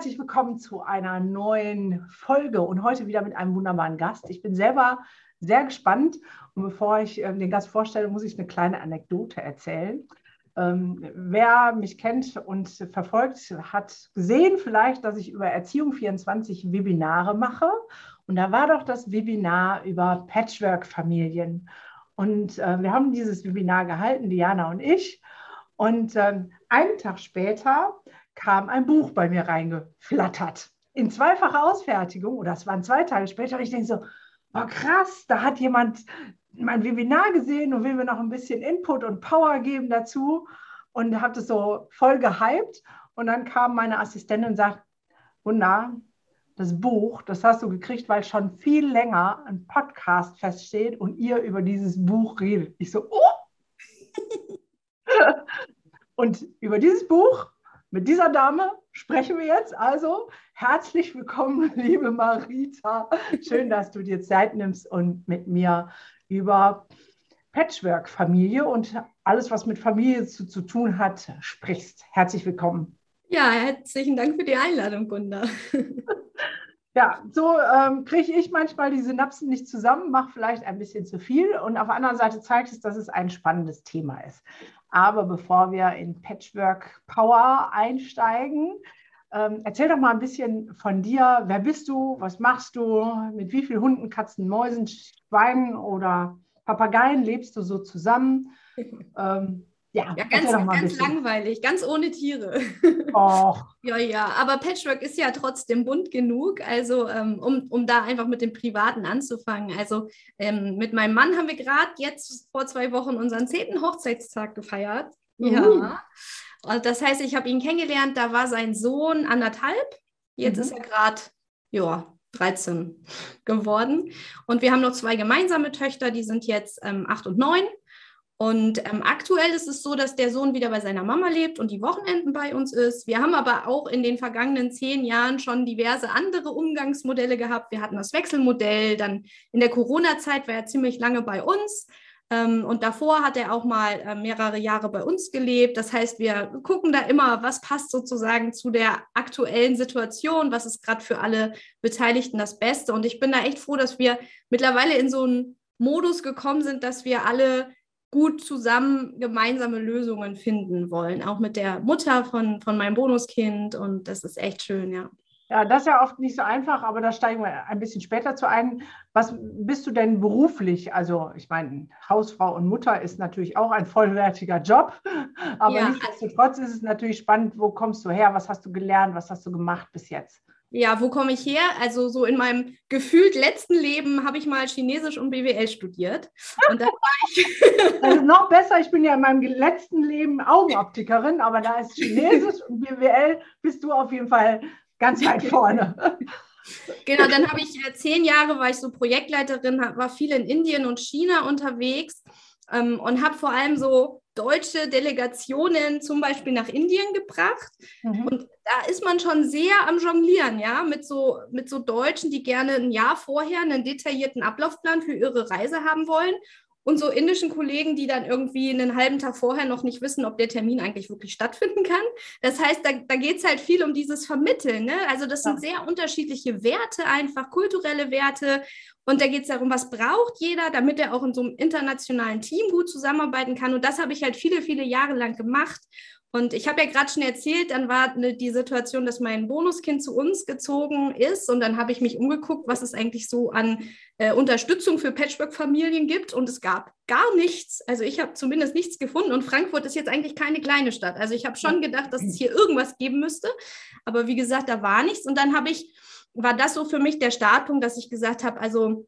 Herzlich willkommen zu einer neuen Folge und heute wieder mit einem wunderbaren Gast. Ich bin selber sehr gespannt und bevor ich äh, den Gast vorstelle, muss ich eine kleine Anekdote erzählen. Ähm, wer mich kennt und verfolgt, hat gesehen vielleicht, dass ich über Erziehung 24 Webinare mache. Und da war doch das Webinar über Patchwork-Familien. Und äh, wir haben dieses Webinar gehalten, Diana und ich. Und äh, einen Tag später kam ein Buch bei mir reingeflattert. In zweifacher Ausfertigung, oder es waren zwei Tage später. Und ich denke so, oh krass, da hat jemand mein Webinar gesehen und will mir noch ein bisschen Input und Power geben dazu und habe das so voll gehypt. Und dann kam meine Assistentin und sagt, Wunder, das Buch, das hast du gekriegt, weil schon viel länger ein Podcast feststeht und ihr über dieses Buch redet. Ich so, oh! und über dieses Buch mit dieser Dame sprechen wir jetzt. Also herzlich willkommen, liebe Marita. Schön, dass du dir Zeit nimmst und mit mir über Patchwork-Familie und alles, was mit Familie zu, zu tun hat, sprichst. Herzlich willkommen. Ja, herzlichen Dank für die Einladung, Gunda. Ja, so ähm, kriege ich manchmal die Synapsen nicht zusammen, mache vielleicht ein bisschen zu viel und auf der anderen Seite zeigt es, dass es ein spannendes Thema ist. Aber bevor wir in Patchwork Power einsteigen, ähm, erzähl doch mal ein bisschen von dir. Wer bist du? Was machst du? Mit wie vielen Hunden, Katzen, Mäusen, Schweinen oder Papageien lebst du so zusammen? Ähm, ja, ja ganz, ganz langweilig, ganz ohne Tiere. Och. ja, ja, aber Patchwork ist ja trotzdem bunt genug, also ähm, um, um da einfach mit dem Privaten anzufangen. Also ähm, mit meinem Mann haben wir gerade jetzt vor zwei Wochen unseren zehnten Hochzeitstag gefeiert. Uh. Ja. Also das heißt, ich habe ihn kennengelernt, da war sein Sohn anderthalb, jetzt mhm. ist er gerade, ja, 13 geworden. Und wir haben noch zwei gemeinsame Töchter, die sind jetzt ähm, acht und neun. Und ähm, aktuell ist es so, dass der Sohn wieder bei seiner Mama lebt und die Wochenenden bei uns ist. Wir haben aber auch in den vergangenen zehn Jahren schon diverse andere Umgangsmodelle gehabt. Wir hatten das Wechselmodell, dann in der Corona-Zeit war er ziemlich lange bei uns. Ähm, und davor hat er auch mal äh, mehrere Jahre bei uns gelebt. Das heißt, wir gucken da immer, was passt sozusagen zu der aktuellen Situation, was ist gerade für alle Beteiligten das Beste. Und ich bin da echt froh, dass wir mittlerweile in so einen Modus gekommen sind, dass wir alle gut zusammen gemeinsame Lösungen finden wollen, auch mit der Mutter von, von meinem Bonuskind. Und das ist echt schön, ja. Ja, das ist ja oft nicht so einfach, aber da steigen wir ein bisschen später zu ein. Was bist du denn beruflich? Also, ich meine, Hausfrau und Mutter ist natürlich auch ein vollwertiger Job, aber ja. nichtsdestotrotz ist es natürlich spannend, wo kommst du her? Was hast du gelernt? Was hast du gemacht bis jetzt? Ja, wo komme ich her? Also so in meinem gefühlt letzten Leben habe ich mal Chinesisch und BWL studiert. Und dann war ich also noch besser, ich bin ja in meinem letzten Leben Augenoptikerin, aber da ist Chinesisch und BWL bist du auf jeden Fall ganz weit vorne. Genau, dann habe ich äh, zehn Jahre war ich so Projektleiterin, war viel in Indien und China unterwegs ähm, und habe vor allem so deutsche Delegationen zum Beispiel nach Indien gebracht. Mhm. Und da ist man schon sehr am Jonglieren, ja, mit so, mit so Deutschen, die gerne ein Jahr vorher einen detaillierten Ablaufplan für ihre Reise haben wollen. Und so indischen Kollegen, die dann irgendwie einen halben Tag vorher noch nicht wissen, ob der Termin eigentlich wirklich stattfinden kann. Das heißt, da, da geht es halt viel um dieses Vermitteln. Ne? Also das ja. sind sehr unterschiedliche Werte, einfach kulturelle Werte. Und da geht es darum, was braucht jeder, damit er auch in so einem internationalen Team gut zusammenarbeiten kann. Und das habe ich halt viele, viele Jahre lang gemacht. Und ich habe ja gerade schon erzählt, dann war ne, die Situation, dass mein Bonuskind zu uns gezogen ist. Und dann habe ich mich umgeguckt, was es eigentlich so an äh, Unterstützung für Patchwork-Familien gibt. Und es gab gar nichts. Also ich habe zumindest nichts gefunden. Und Frankfurt ist jetzt eigentlich keine kleine Stadt. Also ich habe schon gedacht, dass es hier irgendwas geben müsste. Aber wie gesagt, da war nichts. Und dann habe ich, war das so für mich der Startpunkt, dass ich gesagt habe, also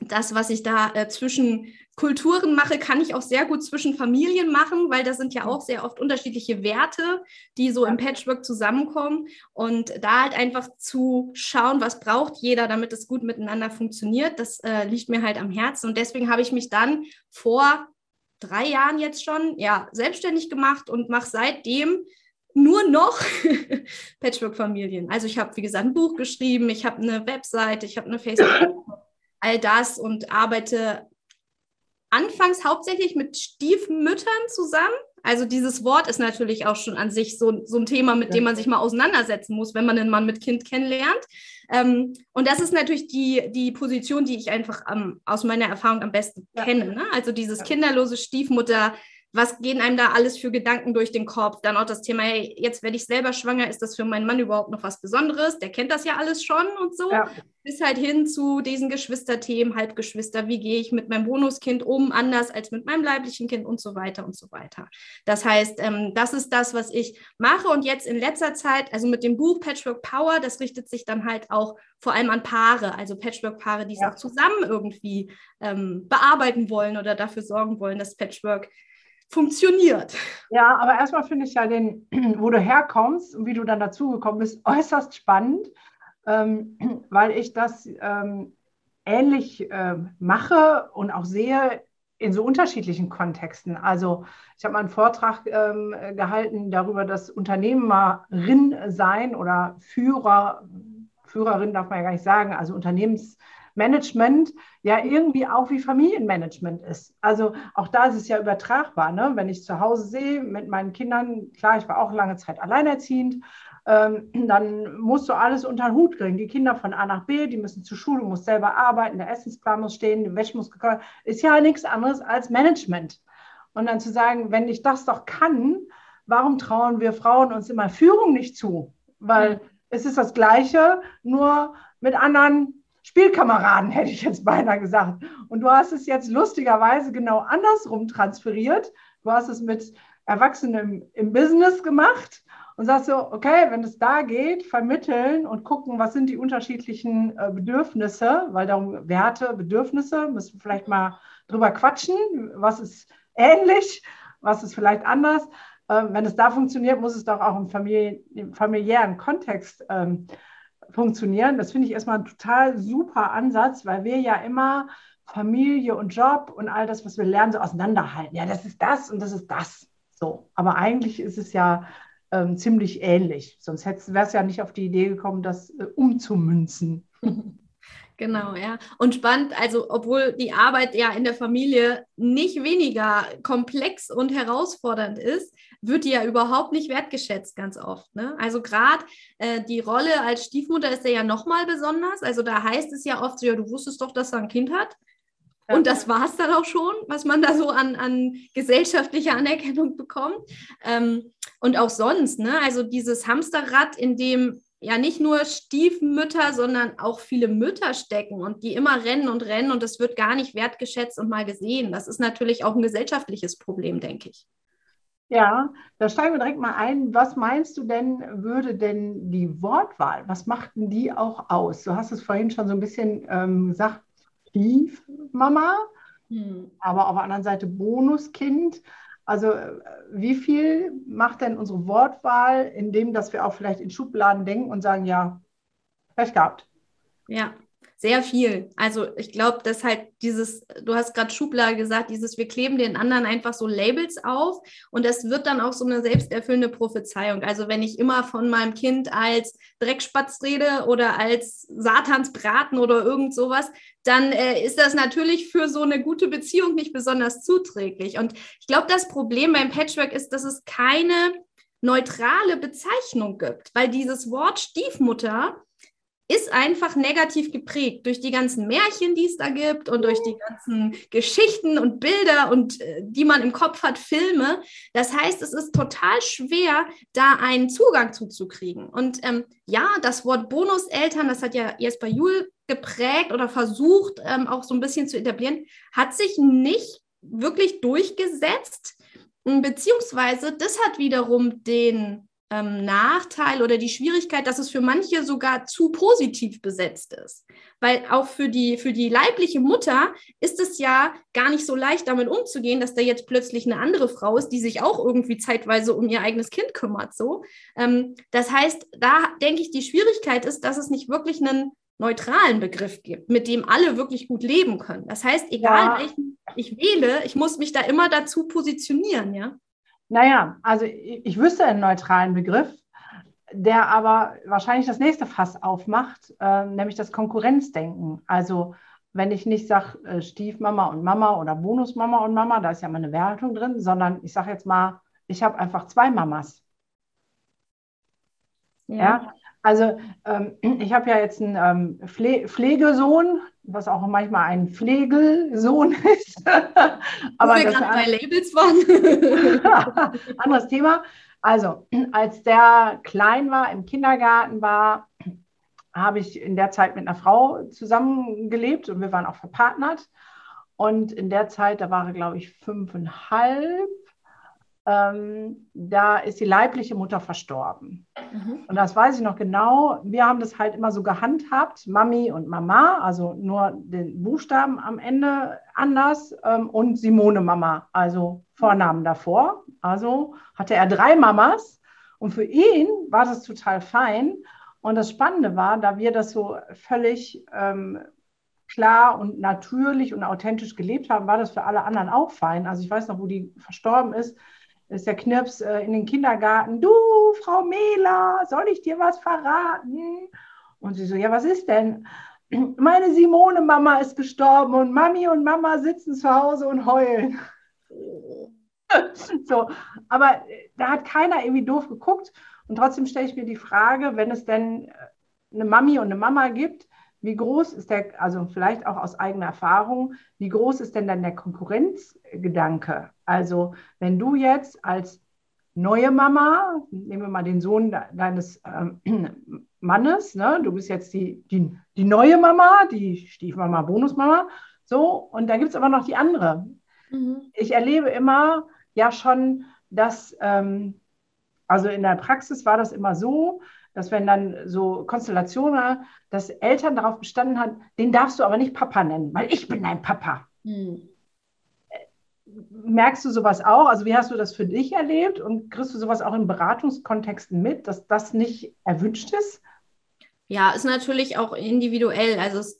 das, was ich da äh, zwischen Kulturen mache, kann ich auch sehr gut zwischen Familien machen, weil das sind ja auch sehr oft unterschiedliche Werte, die so im Patchwork zusammenkommen. Und da halt einfach zu schauen, was braucht jeder, damit es gut miteinander funktioniert, das äh, liegt mir halt am Herzen. Und deswegen habe ich mich dann vor drei Jahren jetzt schon ja, selbstständig gemacht und mache seitdem nur noch Patchwork-Familien. Also ich habe, wie gesagt, ein Buch geschrieben, ich habe eine Webseite, ich habe eine Facebook, all das und arbeite anfangs hauptsächlich mit Stiefmüttern zusammen. Also dieses Wort ist natürlich auch schon an sich so, so ein Thema, mit ja. dem man sich mal auseinandersetzen muss, wenn man einen Mann mit Kind kennenlernt. Ähm, und das ist natürlich die, die Position, die ich einfach ähm, aus meiner Erfahrung am besten ja. kenne. Ne? Also dieses kinderlose Stiefmutter, was gehen einem da alles für Gedanken durch den Kopf? Dann auch das Thema, hey, jetzt werde ich selber schwanger, ist das für meinen Mann überhaupt noch was Besonderes? Der kennt das ja alles schon und so. Ja. Bis halt hin zu diesen Geschwisterthemen, Halbgeschwister, wie gehe ich mit meinem Bonuskind um, anders als mit meinem leiblichen Kind und so weiter und so weiter. Das heißt, ähm, das ist das, was ich mache und jetzt in letzter Zeit, also mit dem Buch Patchwork Power, das richtet sich dann halt auch vor allem an Paare, also Patchwork-Paare, die es ja. auch zusammen irgendwie ähm, bearbeiten wollen oder dafür sorgen wollen, dass Patchwork funktioniert. Ja, aber erstmal finde ich ja den, wo du herkommst und wie du dann dazugekommen bist, äußerst spannend, ähm, weil ich das ähm, ähnlich äh, mache und auch sehe in so unterschiedlichen Kontexten. Also ich habe mal einen Vortrag ähm, gehalten darüber, dass Unternehmerin sein oder Führer, Führerin darf man ja gar nicht sagen, also Unternehmens Management ja irgendwie auch wie Familienmanagement ist. Also auch da ist es ja übertragbar. Ne? Wenn ich zu Hause sehe mit meinen Kindern, klar, ich war auch lange Zeit alleinerziehend, ähm, dann musst du alles unter den Hut kriegen. Die Kinder von A nach B, die müssen zur Schule, du musst selber arbeiten, der Essensplan muss stehen, die Wäsche muss gekocht ist ja nichts anderes als Management. Und dann zu sagen, wenn ich das doch kann, warum trauen wir Frauen uns immer Führung nicht zu? Weil es ist das Gleiche, nur mit anderen Spielkameraden, hätte ich jetzt beinahe gesagt. Und du hast es jetzt lustigerweise genau andersrum transferiert. Du hast es mit Erwachsenen im, im Business gemacht und sagst so, okay, wenn es da geht, vermitteln und gucken, was sind die unterschiedlichen äh, Bedürfnisse, weil darum Werte, Bedürfnisse, müssen wir vielleicht mal drüber quatschen, was ist ähnlich, was ist vielleicht anders. Ähm, wenn es da funktioniert, muss es doch auch im, Familie, im familiären Kontext ähm, funktionieren. Das finde ich erstmal ein total super Ansatz, weil wir ja immer Familie und Job und all das, was wir lernen, so auseinanderhalten. Ja, das ist das und das ist das. So. Aber eigentlich ist es ja ähm, ziemlich ähnlich. Sonst wäre es ja nicht auf die Idee gekommen, das äh, umzumünzen. Genau, ja. Und spannend, also obwohl die Arbeit ja in der Familie nicht weniger komplex und herausfordernd ist, wird die ja überhaupt nicht wertgeschätzt ganz oft. Ne? Also gerade äh, die Rolle als Stiefmutter ist ja nochmal besonders. Also da heißt es ja oft so, ja, du wusstest doch, dass er ein Kind hat. Und das war es dann auch schon, was man da so an, an gesellschaftlicher Anerkennung bekommt. Ähm, und auch sonst, ne? Also dieses Hamsterrad, in dem ja nicht nur Stiefmütter, sondern auch viele Mütter stecken und die immer rennen und rennen und das wird gar nicht wertgeschätzt und mal gesehen. Das ist natürlich auch ein gesellschaftliches Problem, denke ich. Ja, da steigen wir direkt mal ein. Was meinst du denn, würde denn die Wortwahl, was machten die auch aus? Du hast es vorhin schon so ein bisschen ähm, gesagt, Stiefmama, hm. aber auf der anderen Seite Bonuskind. Also äh, wie viel macht denn unsere Wortwahl, indem dass wir auch vielleicht in Schubladen denken und sagen, ja, Pech gehabt. Ja, sehr viel. Also ich glaube, dass halt dieses, du hast gerade Schublade gesagt, dieses, wir kleben den anderen einfach so Labels auf und das wird dann auch so eine selbsterfüllende Prophezeiung. Also wenn ich immer von meinem Kind als Dreckspatz rede oder als Satansbraten oder irgend sowas, dann äh, ist das natürlich für so eine gute Beziehung nicht besonders zuträglich. Und ich glaube, das Problem beim Patchwork ist, dass es keine neutrale Bezeichnung gibt, weil dieses Wort Stiefmutter ist einfach negativ geprägt durch die ganzen Märchen, die es da gibt und durch die ganzen Geschichten und Bilder und äh, die man im Kopf hat, Filme. Das heißt, es ist total schwer, da einen Zugang zuzukriegen. Und ähm, ja, das Wort Bonuseltern, das hat ja Jesper Juhl geprägt oder versucht ähm, auch so ein bisschen zu etablieren, hat sich nicht wirklich durchgesetzt. Beziehungsweise das hat wiederum den ähm, Nachteil oder die Schwierigkeit, dass es für manche sogar zu positiv besetzt ist. Weil auch für die, für die leibliche Mutter ist es ja gar nicht so leicht, damit umzugehen, dass da jetzt plötzlich eine andere Frau ist, die sich auch irgendwie zeitweise um ihr eigenes Kind kümmert. So. Ähm, das heißt, da denke ich, die Schwierigkeit ist, dass es nicht wirklich einen neutralen Begriff gibt, mit dem alle wirklich gut leben können. Das heißt, egal ja. welchen ich wähle, ich muss mich da immer dazu positionieren, ja. Naja, also ich, ich wüsste einen neutralen Begriff, der aber wahrscheinlich das nächste Fass aufmacht, äh, nämlich das Konkurrenzdenken. Also wenn ich nicht sage äh, Stiefmama und Mama oder Bonusmama und Mama, da ist ja mal eine Wertung drin, sondern ich sage jetzt mal, ich habe einfach zwei Mamas. Ja. ja? Also ähm, ich habe ja jetzt einen ähm, Pfle Pflegesohn, was auch manchmal ein Pflegelsohn ist. Aber Wo wir gerade bei Labels waren. anderes Thema. Also, als der klein war, im Kindergarten war, habe ich in der Zeit mit einer Frau zusammengelebt und wir waren auch verpartnert. Und in der Zeit, da war er, glaube ich, fünfeinhalb, ähm, da ist die leibliche Mutter verstorben. Mhm. Und das weiß ich noch genau. Wir haben das halt immer so gehandhabt, Mami und Mama, also nur den Buchstaben am Ende anders ähm, und Simone Mama, also Vornamen davor. Also hatte er drei Mamas und für ihn war das total fein. Und das Spannende war, da wir das so völlig ähm, klar und natürlich und authentisch gelebt haben, war das für alle anderen auch fein. Also ich weiß noch, wo die verstorben ist, ist der Knirps äh, in den Kindergarten, du, Frau Mela, soll ich dir was verraten? Und sie so, ja, was ist denn? Meine Simone-Mama ist gestorben und Mami und Mama sitzen zu Hause und heulen. so, aber äh, da hat keiner irgendwie doof geguckt. Und trotzdem stelle ich mir die Frage, wenn es denn äh, eine Mami und eine Mama gibt, wie groß ist der, also vielleicht auch aus eigener Erfahrung, wie groß ist denn dann der Konkurrenzgedanke? Also wenn du jetzt als neue Mama, nehmen wir mal den Sohn deines ähm, Mannes, ne? du bist jetzt die, die, die neue Mama, die Stiefmama, Bonusmama, so, und da gibt es aber noch die andere. Mhm. Ich erlebe immer ja schon, dass, ähm, also in der Praxis war das immer so, dass wenn dann so Konstellationen, dass Eltern darauf bestanden haben, den darfst du aber nicht Papa nennen, weil ich bin dein Papa. Hm. Merkst du sowas auch? Also wie hast du das für dich erlebt und kriegst du sowas auch in Beratungskontexten mit, dass das nicht erwünscht ist? Ja, ist natürlich auch individuell. Also es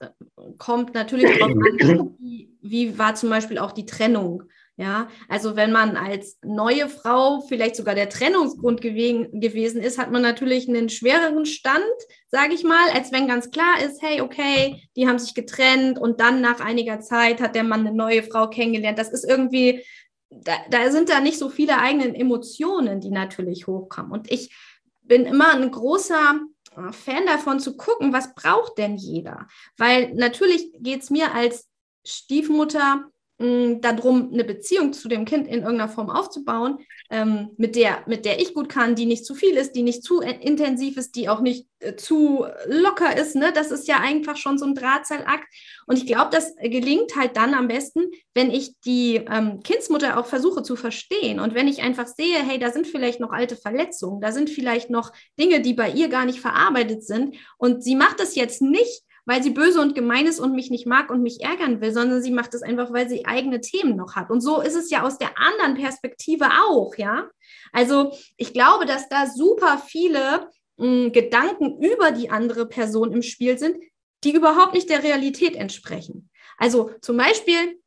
kommt natürlich darauf an, wie, wie war zum Beispiel auch die Trennung. Ja, also wenn man als neue Frau vielleicht sogar der Trennungsgrund gewesen, gewesen ist, hat man natürlich einen schwereren Stand, sage ich mal, als wenn ganz klar ist, hey, okay, die haben sich getrennt und dann nach einiger Zeit hat der Mann eine neue Frau kennengelernt. Das ist irgendwie, da, da sind da nicht so viele eigenen Emotionen, die natürlich hochkommen. Und ich bin immer ein großer äh, Fan davon zu gucken, was braucht denn jeder? Weil natürlich geht es mir als Stiefmutter mh, darum, eine Beziehung zu dem Kind in irgendeiner Form aufzubauen, ähm, mit, der, mit der ich gut kann, die nicht zu viel ist, die nicht zu intensiv ist, die auch nicht äh, zu locker ist. Ne? Das ist ja einfach schon so ein Drahtseilakt. Und ich glaube, das gelingt halt dann am besten, wenn ich die ähm, Kindsmutter auch versuche zu verstehen und wenn ich einfach sehe, hey, da sind vielleicht noch alte Verletzungen, da sind vielleicht noch Dinge, die bei ihr gar nicht verarbeitet sind. Und sie macht es jetzt nicht, weil sie böse und gemein ist und mich nicht mag und mich ärgern will, sondern sie macht es einfach, weil sie eigene Themen noch hat. Und so ist es ja aus der anderen Perspektive auch, ja. Also ich glaube, dass da super viele mh, hm, Gedanken über die andere Person im Spiel sind, die überhaupt nicht der Realität entsprechen. Also zum Beispiel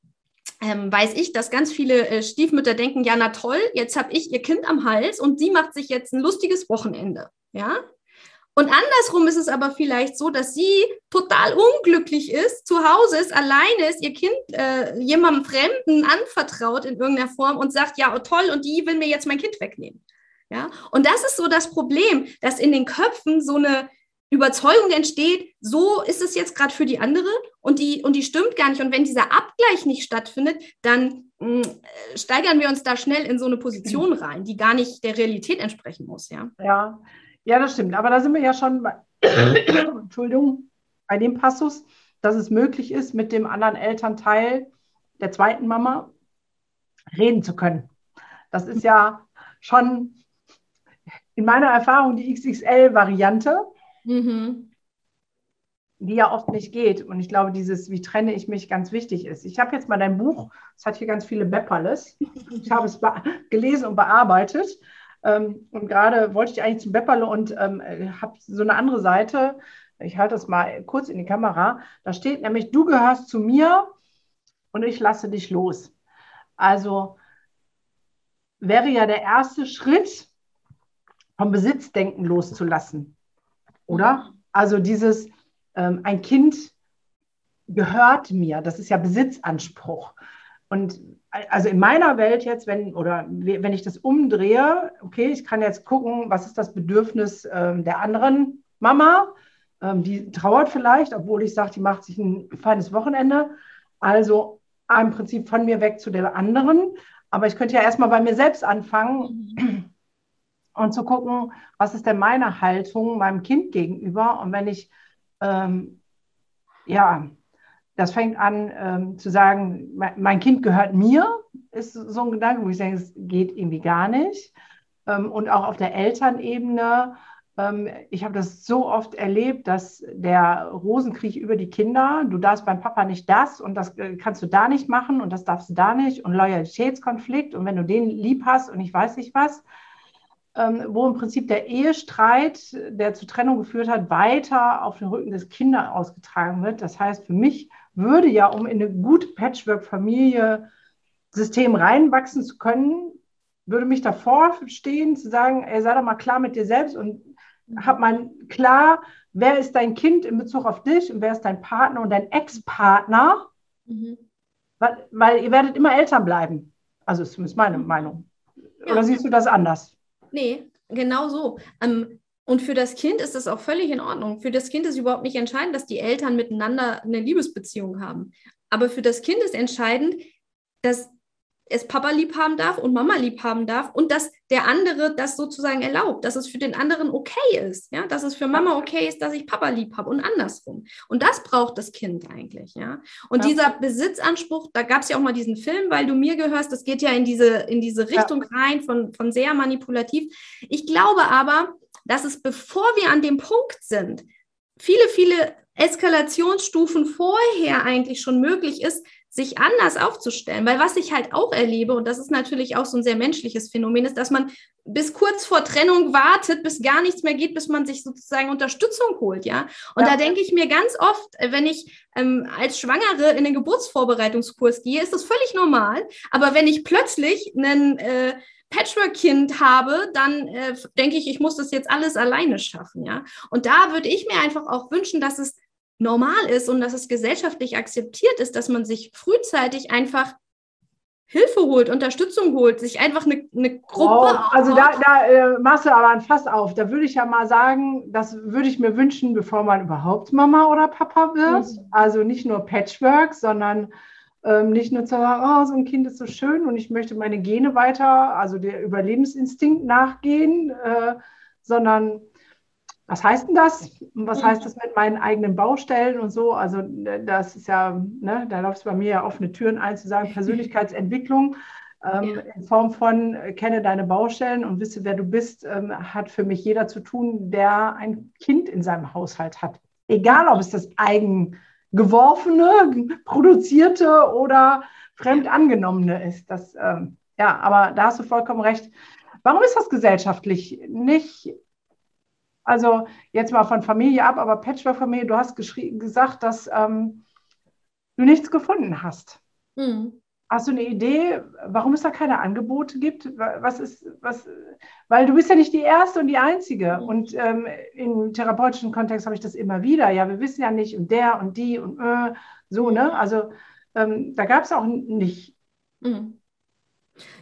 ähm, weiß ich, dass ganz viele äh, Stiefmütter denken, ja, na toll, jetzt habe ich ihr Kind am Hals und sie macht sich jetzt ein lustiges Wochenende. Ja, und andersrum ist es aber vielleicht so, dass sie total unglücklich ist, zu Hause ist, alleine ist, ihr Kind äh, jemandem Fremden anvertraut in irgendeiner Form und sagt, ja, oh, toll, und die will mir jetzt mein Kind wegnehmen. Ja, und das ist so das Problem, dass in den Köpfen so eine Überzeugung entsteht, so ist es jetzt gerade für die andere und die, und die stimmt gar nicht. Und wenn dieser Abgleich nicht stattfindet, dann mm, steigern wir uns da schnell in so eine Position rein, die gar nicht der Realität entsprechen muss. Ja, ja ja, das stimmt. Aber da sind wir ja schon bei, Entschuldigung, bei dem Passus, dass es möglich ist, mit dem anderen Elternteil der zweiten Mama reden zu können. Das ist ja schon in meiner Erfahrung die XXL-Variante, mhm. die ja oft nicht geht. Und ich glaube, dieses, wie trenne ich mich, ganz wichtig ist. Ich habe jetzt mal dein Buch, es hat hier ganz viele Bepperles. Ich habe es gelesen und bearbeitet. Ähm, und gerade wollte ich eigentlich zum Bepperle und ähm, habe so eine andere Seite. Ich halte das mal kurz in die Kamera. Da steht nämlich, du gehörst zu mir und ich lasse dich los. Also wäre ja der erste Schritt, vom Besitzdenken loszulassen. Oder? Also dieses, ähm, ein Kind gehört mir, das ist ja Besitzanspruch. Und also in meiner Welt jetzt, wenn, oder wenn ich das umdrehe, okay, ich kann jetzt gucken, was ist das Bedürfnis ähm, der anderen Mama, ähm, die trauert vielleicht, obwohl ich sage, die macht sich ein feines Wochenende. Also im Prinzip von mir weg zu der anderen. Aber ich könnte ja erstmal bei mir selbst anfangen mhm. und zu gucken, was ist denn meine Haltung meinem Kind gegenüber. Und wenn ich, ähm, ja, das fängt an ähm, zu sagen, mein Kind gehört mir, ist so ein Gedanke, wo ich denke, es geht irgendwie gar nicht. Ähm, und auch auf der Elternebene ähm, ich habe das so oft erlebt, dass der Rosenkrieg über die Kinder, du darfst beim Papa nicht das und das äh, kannst du da nicht machen und das darfst du da nicht und Loyalitätskonflikt und wenn du den lieb hast und ich weiß nicht was, ähm, wo im Prinzip der Ehestreit, der zur Trennung geführt hat, weiter auf den Rücken des Kindes ausgetragen wird. Das heißt, für mich würde ja, um in eine gute Patchwork-Familie System reinwachsen zu können, würde mich davor stehen, zu sagen, ey, sei doch mal klar mit dir selbst und hat man klar, wer ist dein Kind in Bezug auf dich und wer ist dein Partner und dein Ex-Partner, mhm. weil, weil, ihr werdet immer Eltern bleiben. Also ist zumindest meine Meinung. Ja. Oder siehst du das anders? Nee, genau so. Ähm, und für das Kind ist das auch völlig in Ordnung. Für das Kind ist überhaupt nicht entscheidend, dass die Eltern miteinander eine Liebesbeziehung haben. Aber für das Kind ist entscheidend, dass es Papa lieb haben darf und Mama lieb haben darf und dass der andere das sozusagen erlaubt, dass es für den anderen okay ist, ja, dass es für Mama okay ist, dass ich Papa lieb habe und andersrum. Und das braucht das Kind eigentlich, ja. Und ja. dieser Besitzanspruch, da gab es ja auch mal diesen Film, weil du mir gehörst, das geht ja in diese, in diese Richtung ja. rein von, von sehr manipulativ. Ich glaube aber, dass es, bevor wir an dem Punkt sind, viele, viele Eskalationsstufen vorher eigentlich schon möglich ist, sich anders aufzustellen. Weil was ich halt auch erlebe, und das ist natürlich auch so ein sehr menschliches Phänomen, ist, dass man bis kurz vor Trennung wartet, bis gar nichts mehr geht, bis man sich sozusagen Unterstützung holt, ja. Und ja. da denke ich mir ganz oft, wenn ich ähm, als Schwangere in den Geburtsvorbereitungskurs gehe, ist das völlig normal. Aber wenn ich plötzlich einen äh, Patchwork-Kind habe, dann äh, denke ich, ich muss das jetzt alles alleine schaffen, ja. Und da würde ich mir einfach auch wünschen, dass es normal ist und dass es gesellschaftlich akzeptiert ist, dass man sich frühzeitig einfach Hilfe holt, Unterstützung holt, sich einfach eine, eine Gruppe. Oh, also da, da äh, machst du aber ein Fass auf. Da würde ich ja mal sagen, das würde ich mir wünschen, bevor man überhaupt Mama oder Papa wird. Mhm. Also nicht nur Patchwork, sondern ähm, nicht nur zu sagen, oh, so ein Kind ist so schön und ich möchte meine Gene weiter, also der Überlebensinstinkt nachgehen, äh, sondern was heißt denn das? Und was heißt das mit meinen eigenen Baustellen und so? Also das ist ja, ne, da läuft es bei mir ja offene Türen ein, zu sagen, Persönlichkeitsentwicklung ähm, ja. in Form von äh, kenne deine Baustellen und wisse, wer du bist, ähm, hat für mich jeder zu tun, der ein Kind in seinem Haushalt hat. Egal, ob es das eigen geworfene, produzierte oder fremd angenommene ist. Das, ähm, ja, aber da hast du vollkommen recht. Warum ist das gesellschaftlich nicht also jetzt mal von Familie ab, aber Patchwork-Familie, du hast gesagt, dass ähm, du nichts gefunden hast. Mhm. Hast du eine Idee, warum es da keine Angebote gibt? Was ist, was, weil du bist ja nicht die Erste und die Einzige. Und ähm, im therapeutischen Kontext habe ich das immer wieder. Ja, wir wissen ja nicht und der und die und äh, so, ne? Also ähm, da gab es auch nicht. Mhm.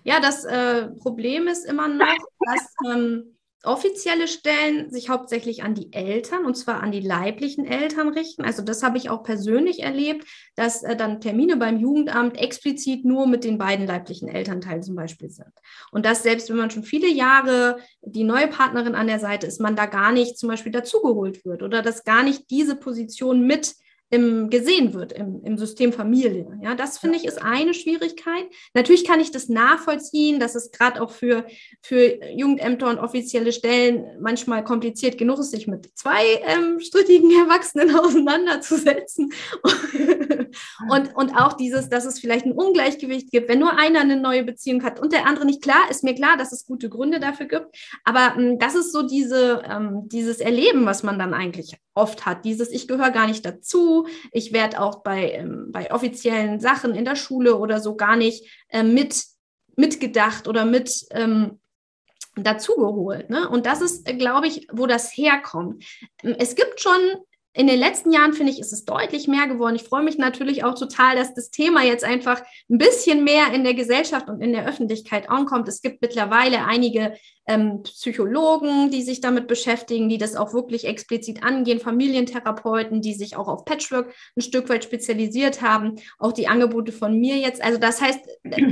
Ja, das äh, Problem ist immer noch, dass ähm, offizielle Stellen sich hauptsächlich an die Eltern und zwar an die leiblichen Eltern richten. Also das habe ich auch persönlich erlebt, dass äh, dann Termine beim Jugendamt explizit nur mit den beiden leiblichen Elternteilen zum Beispiel sind. Und dass selbst wenn man schon viele Jahre die neue Partnerin an der Seite ist, man da gar nicht zum Beispiel dazugeholt wird oder dass gar nicht diese Position mit im, gesehen wird im, im System Familie. Ja, das finde ich ist eine Schwierigkeit. Natürlich kann ich das nachvollziehen, dass es gerade auch für, für Jugendämter und offizielle Stellen manchmal kompliziert genug ist, sich mit zwei ähm, strittigen Erwachsenen auseinanderzusetzen. Und, und auch dieses, dass es vielleicht ein Ungleichgewicht gibt, wenn nur einer eine neue Beziehung hat und der andere nicht. Klar, ist mir klar, dass es gute Gründe dafür gibt. Aber ähm, das ist so diese, ähm, dieses Erleben, was man dann eigentlich oft hat. Dieses, ich gehöre gar nicht dazu, ich werde auch bei, ähm, bei offiziellen Sachen in der Schule oder so gar nicht äh, mit, mitgedacht oder mit ähm, dazugeholt. Ne? Und das ist, äh, glaube ich, wo das herkommt. Es gibt schon in den letzten Jahren, finde ich, ist es deutlich mehr geworden. Ich freue mich natürlich auch total, dass das Thema jetzt einfach ein bisschen mehr in der Gesellschaft und in der Öffentlichkeit ankommt. Es gibt mittlerweile einige ähm, Psychologen, die sich damit beschäftigen, die das auch wirklich explizit angehen, Familientherapeuten, die sich auch auf Patchwork ein Stück weit spezialisiert haben, auch die Angebote von mir jetzt. Also das heißt,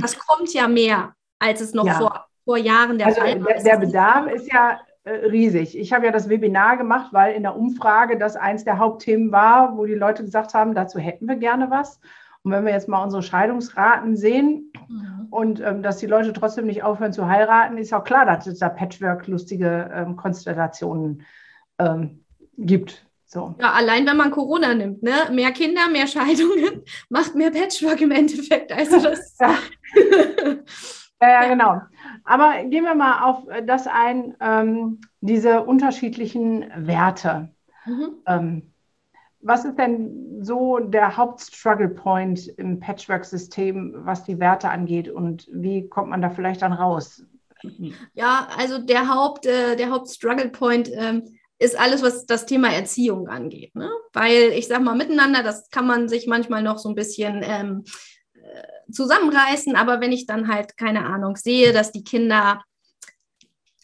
das kommt ja mehr, als es noch ja. vor, vor Jahren der also Fall war. Der, der Bedarf ist ja riesig. Ich habe ja das Webinar gemacht, weil in der Umfrage das eins der Hauptthemen war, wo die Leute gesagt haben, dazu hätten wir gerne was. Und wenn wir jetzt mal unsere Scheidungsraten sehen mhm. und ähm, dass die Leute trotzdem nicht aufhören zu heiraten, ist auch klar, dass es da Patchwork-lustige ähm, Konstellationen ähm, gibt. So. Ja, allein wenn man Corona nimmt, ne? Mehr Kinder, mehr Scheidungen, macht mehr Patchwork im Endeffekt. Also das. ja. ja, ja, genau. Aber gehen wir mal auf das ein, ähm, diese unterschiedlichen Werte. Mhm. Ähm, was ist denn so der Hauptstruggle Point im Patchwork-System, was die Werte angeht und wie kommt man da vielleicht dann raus? Ja, also der Haupt, äh, der Hauptstruggle Point ähm, ist alles, was das Thema Erziehung angeht. Ne? Weil ich sage mal, miteinander, das kann man sich manchmal noch so ein bisschen ähm, zusammenreißen, aber wenn ich dann halt, keine Ahnung, sehe, dass die Kinder,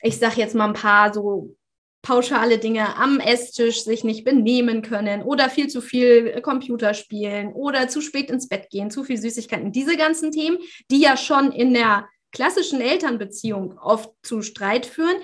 ich sage jetzt mal ein paar so pauschale Dinge am Esstisch sich nicht benehmen können oder viel zu viel Computer spielen oder zu spät ins Bett gehen, zu viel Süßigkeiten, diese ganzen Themen, die ja schon in der klassischen Elternbeziehung oft zu Streit führen,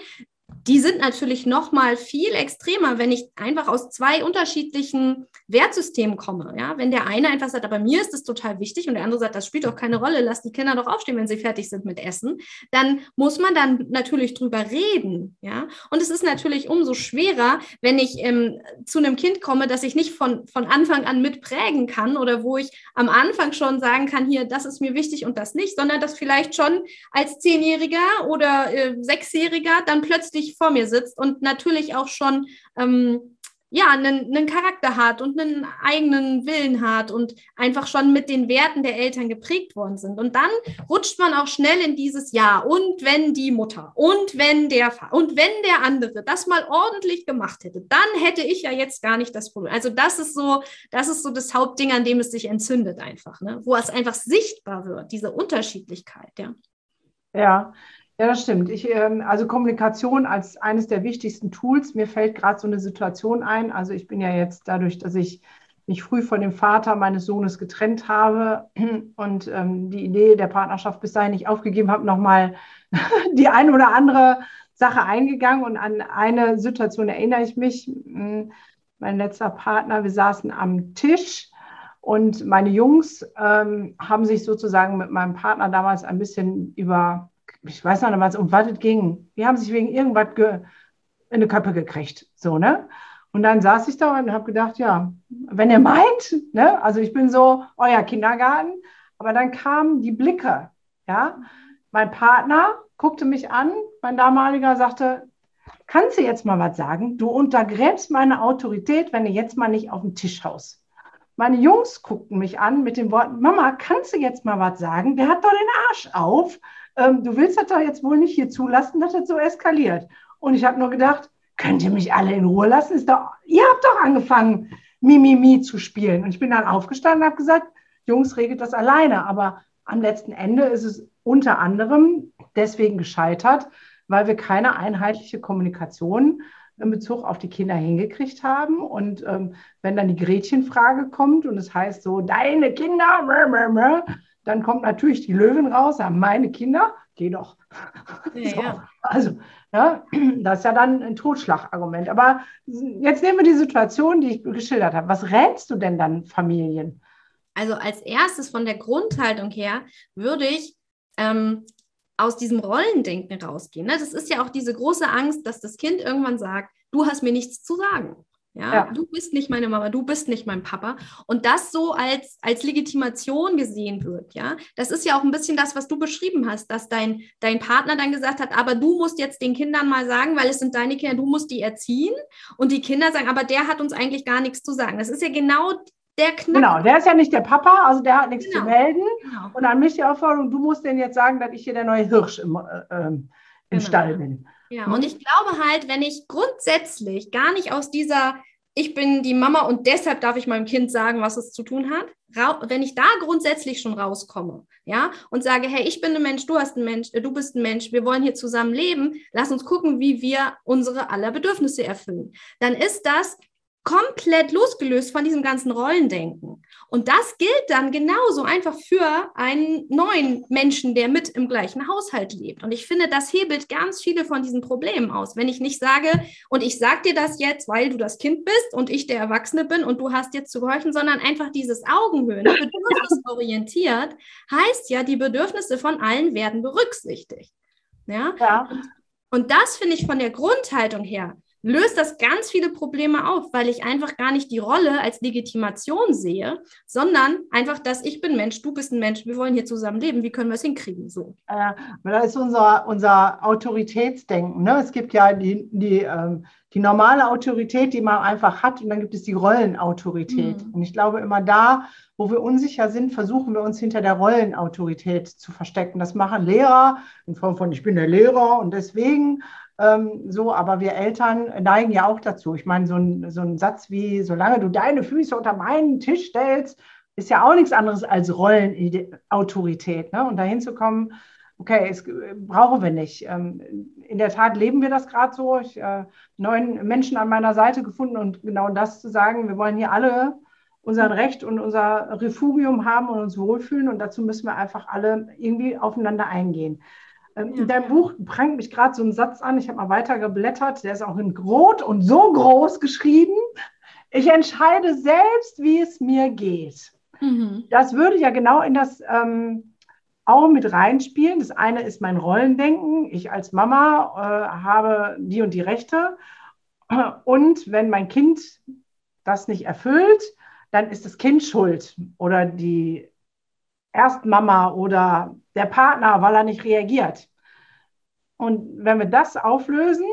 die sind natürlich noch mal viel extremer, wenn ich einfach aus zwei unterschiedlichen Wertsystemen komme. Ja, wenn der eine einfach sagt, aber mir ist das total wichtig und der andere sagt, das spielt doch keine Rolle, lass die Kinder doch aufstehen, wenn sie fertig sind mit Essen, dann muss man dann natürlich drüber reden. Ja, und es ist natürlich umso schwerer, wenn ich ähm, zu einem Kind komme, das ich nicht von, von Anfang an mitprägen kann oder wo ich am Anfang schon sagen kann, hier, das ist mir wichtig und das nicht, sondern das vielleicht schon als Zehnjähriger oder äh, Sechsjähriger dann plötzlich plötzlich vor mir sitzt und natürlich auch schon ähm, ja, einen, einen Charakter hat und einen eigenen Willen hat und einfach schon mit den Werten der Eltern geprägt worden sind. Und dann rutscht man auch schnell in dieses Ja. Und wenn die Mutter und wenn der und wenn der andere das mal ordentlich gemacht hätte, dann hätte ich ja jetzt gar nicht das Problem. Also das ist so, das ist so das Hauptding, an dem es sich entzündet einfach, ne? wo es einfach sichtbar wird, diese Unterschiedlichkeit, ja. Ja, ja, das stimmt. Ich, ähm, also Kommunikation als eines der wichtigsten Tools. Mir fällt gerade so eine Situation ein. Also ich bin ja jetzt dadurch, dass ich mich früh von dem Vater meines Sohnes getrennt habe und ähm, die Idee der Partnerschaft bis dahin nicht aufgegeben habe, nochmal die eine oder andere Sache eingegangen. Und an eine Situation erinnere ich mich. Hm, mein letzter Partner, wir saßen am Tisch und meine Jungs ähm, haben sich sozusagen mit meinem Partner damals ein bisschen über ich weiß noch nicht, um was es ging. Die haben sich wegen irgendwas in eine Köppe gekriegt. So, ne? Und dann saß ich da und habe gedacht, ja, wenn ihr meint, ne? also ich bin so euer Kindergarten, aber dann kamen die Blicke, ja. Mein Partner guckte mich an, mein damaliger sagte, kannst du jetzt mal was sagen? Du untergräbst meine Autorität, wenn du jetzt mal nicht auf den Tisch haust. Meine Jungs guckten mich an mit den Worten, Mama, kannst du jetzt mal was sagen? Der hat doch den Arsch auf ähm, du willst das doch jetzt wohl nicht hier zulassen, dass das so eskaliert. Und ich habe nur gedacht, könnt ihr mich alle in Ruhe lassen? Ist doch, ihr habt doch angefangen, Mimimi zu spielen. Und ich bin dann aufgestanden und habe gesagt, Jungs, regelt das alleine. Aber am letzten Ende ist es unter anderem deswegen gescheitert, weil wir keine einheitliche Kommunikation in Bezug auf die Kinder hingekriegt haben. Und ähm, wenn dann die Gretchenfrage kommt und es heißt so, deine Kinder, dann kommt natürlich die Löwen raus, haben meine Kinder, geh doch. Ja, so. ja. Also, ja, das ist ja dann ein Totschlagargument. Aber jetzt nehmen wir die Situation, die ich geschildert habe. Was rätst du denn dann Familien? Also als erstes von der Grundhaltung her würde ich ähm, aus diesem Rollendenken rausgehen. Ne? Das ist ja auch diese große Angst, dass das Kind irgendwann sagt, du hast mir nichts zu sagen. Ja, ja, du bist nicht meine Mama, du bist nicht mein Papa. Und das so als, als Legitimation gesehen wird, ja. Das ist ja auch ein bisschen das, was du beschrieben hast, dass dein, dein Partner dann gesagt hat, aber du musst jetzt den Kindern mal sagen, weil es sind deine Kinder, du musst die erziehen. Und die Kinder sagen, aber der hat uns eigentlich gar nichts zu sagen. Das ist ja genau der Knack. Genau, der ist ja nicht der Papa, also der hat nichts genau. zu melden. Genau. Und an mich die Aufforderung, du musst denen jetzt sagen, dass ich hier der neue Hirsch im, äh, ähm, im genau. Stall bin. Ja, und ich glaube halt, wenn ich grundsätzlich gar nicht aus dieser, ich bin die Mama und deshalb darf ich meinem Kind sagen, was es zu tun hat, wenn ich da grundsätzlich schon rauskomme, ja, und sage, hey, ich bin ein Mensch, du hast ein Mensch, äh, du bist ein Mensch, wir wollen hier zusammen leben, lass uns gucken, wie wir unsere aller Bedürfnisse erfüllen, dann ist das komplett losgelöst von diesem ganzen Rollendenken. Und das gilt dann genauso einfach für einen neuen Menschen, der mit im gleichen Haushalt lebt. Und ich finde, das hebelt ganz viele von diesen Problemen aus. Wenn ich nicht sage, und ich sage dir das jetzt, weil du das Kind bist und ich der Erwachsene bin und du hast jetzt zu gehorchen, sondern einfach dieses Augenhöhen, bedürfnisorientiert, heißt ja, die Bedürfnisse von allen werden berücksichtigt. Ja. ja. Und das finde ich von der Grundhaltung her löst das ganz viele Probleme auf, weil ich einfach gar nicht die Rolle als Legitimation sehe, sondern einfach, dass ich bin Mensch, du bist ein Mensch, wir wollen hier zusammen leben, wie können wir es hinkriegen? So. Äh, das ist unser, unser Autoritätsdenken. Ne? Es gibt ja die, die, ähm, die normale Autorität, die man einfach hat, und dann gibt es die Rollenautorität. Mhm. Und ich glaube, immer da, wo wir unsicher sind, versuchen wir uns hinter der Rollenautorität zu verstecken. Das machen Lehrer in Form von, ich bin der Lehrer und deswegen ähm, so, aber wir Eltern neigen ja auch dazu. Ich meine, so ein, so ein Satz wie, solange du deine Füße unter meinen Tisch stellst, ist ja auch nichts anderes als Rollenautorität. Ne? Und dahin zu kommen, okay, es brauchen wir nicht. Ähm, in der Tat leben wir das gerade so. Ich äh, neuen Menschen an meiner Seite gefunden und genau das zu sagen, wir wollen hier alle unser Recht und unser Refugium haben und uns wohlfühlen und dazu müssen wir einfach alle irgendwie aufeinander eingehen. Ähm, in deinem Buch prangt mich gerade so ein Satz an, ich habe mal weiter geblättert, der ist auch in Rot und so groß geschrieben. Ich entscheide selbst, wie es mir geht. Mhm. Das würde ja genau in das ähm, auch mit reinspielen. Das eine ist mein Rollendenken. Ich als Mama äh, habe die und die Rechte. Und wenn mein Kind das nicht erfüllt, dann ist das Kind schuld oder die Erstmama oder der Partner, weil er nicht reagiert. Und wenn wir das auflösen,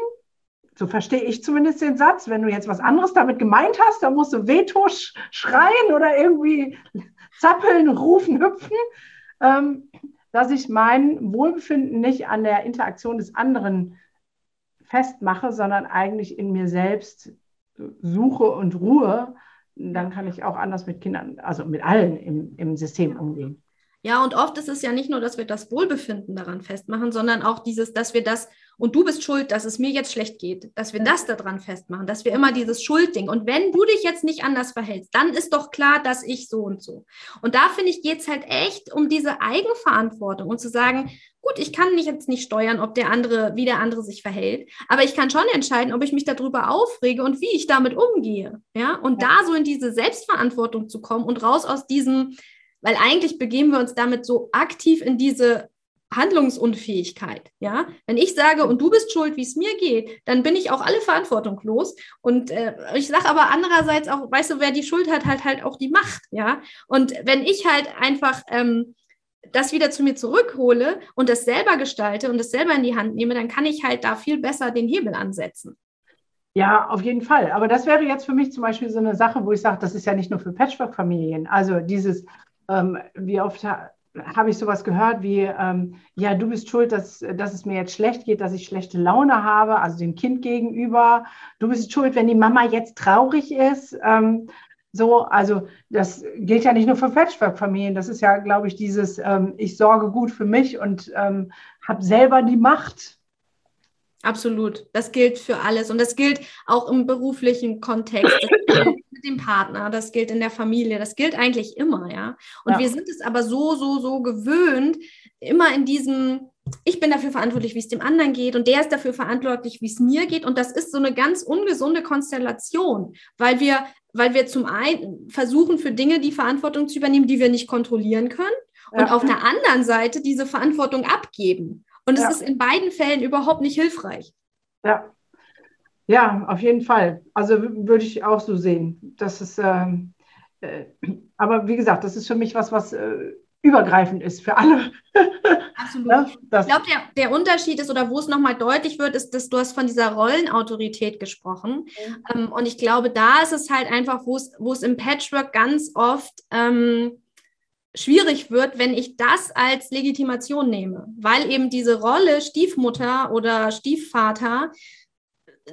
so verstehe ich zumindest den Satz, wenn du jetzt was anderes damit gemeint hast, dann musst du Veto schreien oder irgendwie zappeln, rufen, hüpfen, dass ich mein Wohlbefinden nicht an der Interaktion des anderen festmache, sondern eigentlich in mir selbst suche und ruhe, dann kann ich auch anders mit Kindern, also mit allen im, im System umgehen. Ja, und oft ist es ja nicht nur, dass wir das Wohlbefinden daran festmachen, sondern auch dieses, dass wir das, und du bist schuld, dass es mir jetzt schlecht geht, dass wir das daran festmachen, dass wir immer dieses Schuldding. Und wenn du dich jetzt nicht anders verhältst, dann ist doch klar, dass ich so und so. Und da finde ich, geht es halt echt um diese Eigenverantwortung und zu sagen, gut, ich kann nicht jetzt nicht steuern, ob der andere, wie der andere sich verhält, aber ich kann schon entscheiden, ob ich mich darüber aufrege und wie ich damit umgehe. Ja, und ja. da so in diese Selbstverantwortung zu kommen und raus aus diesem, weil eigentlich begeben wir uns damit so aktiv in diese Handlungsunfähigkeit. Ja, wenn ich sage, und du bist schuld, wie es mir geht, dann bin ich auch alle Verantwortung los. Und äh, ich sage aber andererseits auch, weißt du, wer die Schuld hat, hat halt auch die Macht. Ja, und wenn ich halt einfach ähm, das wieder zu mir zurückhole und das selber gestalte und das selber in die Hand nehme, dann kann ich halt da viel besser den Hebel ansetzen. Ja, auf jeden Fall. Aber das wäre jetzt für mich zum Beispiel so eine Sache, wo ich sage, das ist ja nicht nur für Patchwork-Familien. Also dieses ähm, wie oft ha habe ich sowas gehört wie, ähm, ja, du bist schuld, dass, dass es mir jetzt schlecht geht, dass ich schlechte Laune habe, also dem Kind gegenüber. Du bist schuld, wenn die Mama jetzt traurig ist. Ähm, so, also das gilt ja nicht nur für Patchwork-Familien. Das ist ja, glaube ich, dieses, ähm, ich sorge gut für mich und ähm, habe selber die Macht. Absolut. Das gilt für alles. Und das gilt auch im beruflichen Kontext. mit dem Partner, das gilt in der Familie, das gilt eigentlich immer, ja. Und ja. wir sind es aber so, so, so gewöhnt, immer in diesem, ich bin dafür verantwortlich, wie es dem anderen geht und der ist dafür verantwortlich, wie es mir geht. Und das ist so eine ganz ungesunde Konstellation, weil wir, weil wir zum einen versuchen, für Dinge die Verantwortung zu übernehmen, die wir nicht kontrollieren können und ja. auf der anderen Seite diese Verantwortung abgeben. Und es ja. ist in beiden Fällen überhaupt nicht hilfreich. Ja. Ja, auf jeden Fall. Also würde ich auch so sehen. Das ist, ähm, äh, aber wie gesagt, das ist für mich was, was äh, übergreifend ist für alle. Absolut. ja, ich glaube, der, der Unterschied ist, oder wo es nochmal deutlich wird, ist, dass du hast von dieser Rollenautorität gesprochen. Mhm. Ähm, und ich glaube, da ist es halt einfach, wo es, wo es im Patchwork ganz oft ähm, schwierig wird, wenn ich das als Legitimation nehme, weil eben diese Rolle Stiefmutter oder Stiefvater